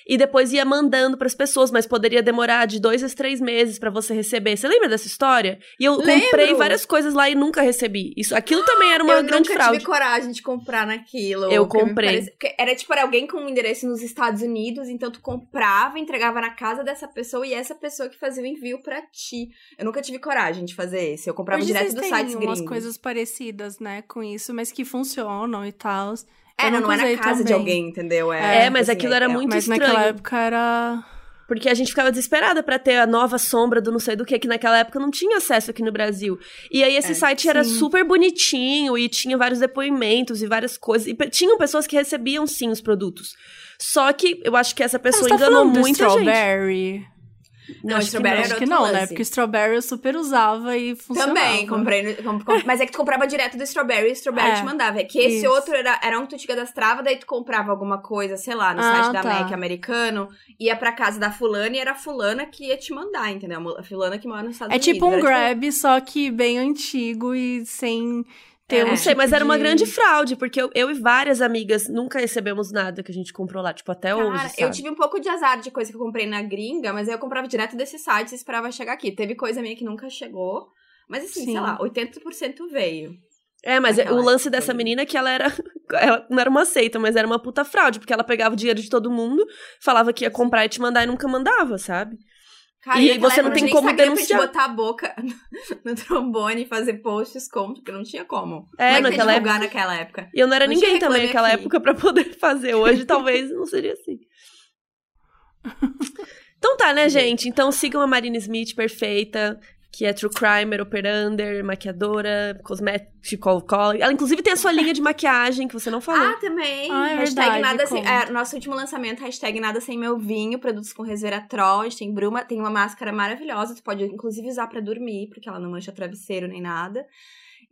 e depois ia mandando pras pessoas, mas poderia demorar de dois a três meses pra você receber. Você lembra dessa história? E eu
Lembro.
comprei várias coisas lá e nunca recebi. Isso, aquilo também era uma
eu
grande
nunca
fraude.
tive coragem de comprar naquilo.
Eu comprei.
parece- era tipo, era alguém com um endereço nos Estados Unidos, então tu comprava, entregava na casa dessa pessoa e essa pessoa que fazia o envio pra ti. Eu nunca tive coragem de fazer esse. Eu comprava
Hoje
direto
vocês
dos
têm
sites
umas
gringos.
coisas parecidas, né, com isso, mas que funcionam e tal.
É,
Eu
não, não é casa de
também.
alguém, entendeu?
É, mas
assim,
aquilo era
é-
muito
Mas
estranho.
naquela época era.
Porque a gente ficava desesperada pra ter a nova sombra do não sei do que, que naquela época não tinha acesso aqui no Brasil. E aí esse
É,
site era
sim.
super bonitinho e tinha vários depoimentos e várias coisas. E tinham pessoas que recebiam sim os produtos. Só que eu acho que essa pessoa
tá
enganou
do
muita gente.
strawberry?
Não,
Acho que
strawberry
não.
era
Acho que não, né?
lance.
Porque strawberry eu super usava e funcionava.
Também, comprei. no- com- com- mas é que tu comprava direto do Strawberry e o Strawberry
É,
te mandava. É que esse
isso.
outro era, era um que tu te cadastrava, daí tu comprava alguma coisa, sei lá, no
Ah,
site da
tá.
Mac americano, ia pra casa da fulana e era a fulana que ia te mandar, entendeu? A fulana que mora nos Estados
É
Unidos.
tipo um grab, só que bem antigo e sem ter
É.
Não sei,
tipo
mas era uma
de-
grande fraude, porque eu, eu e várias amigas nunca recebemos nada que a gente comprou lá, tipo, até hoje.
Cara,
Sabe?
eu tive um pouco de azar de coisa que eu comprei na gringa, mas aí eu comprava direto desses sites e esperava chegar aqui. Teve coisa minha que nunca chegou, mas assim,
Sim.
sei lá, 80% veio.
É, mas
Naquela
o lance dessa menina é que ela era. Ela não era uma seita, mas era uma puta fraude, porque ela pegava o dinheiro de todo mundo, falava que ia comprar e te mandar e nunca mandava, sabe?
Cara,
E você não
época
tem como denunciar.
Botar a boca no trombone e fazer posts como, porque não tinha como.
É,
como é
naquela
divulgar naquela época?
E eu não era
Não
ninguém também naquela
aqui.
época pra poder fazer. Hoje talvez não seria assim. Então tá, né, gente? Então sigam a Marina Smith, perfeita. Que é True Crimer, Operander, maquiadora, cosmético, Ela, inclusive, tem a sua linha de maquiagem, que você não falou.
Ah, também.
Ah, é
hashtag
verdade,
nada sem, é, Nosso último lançamento, hashtag nada sem meu vinho, produtos com resveratrol. A gente tem bruma, tem uma máscara maravilhosa, tu pode inclusive usar pra dormir, porque ela não mancha travesseiro nem nada.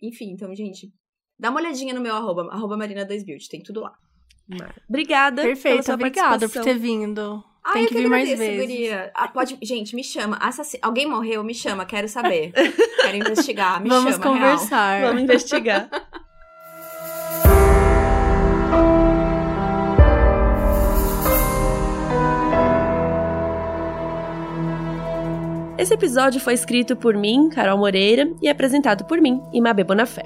Enfim, então, gente, dá uma olhadinha no meu arroba, arroba marina2beauty, tem tudo lá.
Obrigada pela
Perfeito,
sua
obrigada por ter vindo.
Ah,
Tem
eu
que vir mais vezes.
guria. Ah, pode, gente, me chama. Alguém morreu? Me chama, quero saber. quero investigar, me
Vamos
chama, real.
conversar.
Vamos investigar. Esse episódio foi escrito por mim, Carol Moreira, e apresentado por mim, Imabe Bonafé.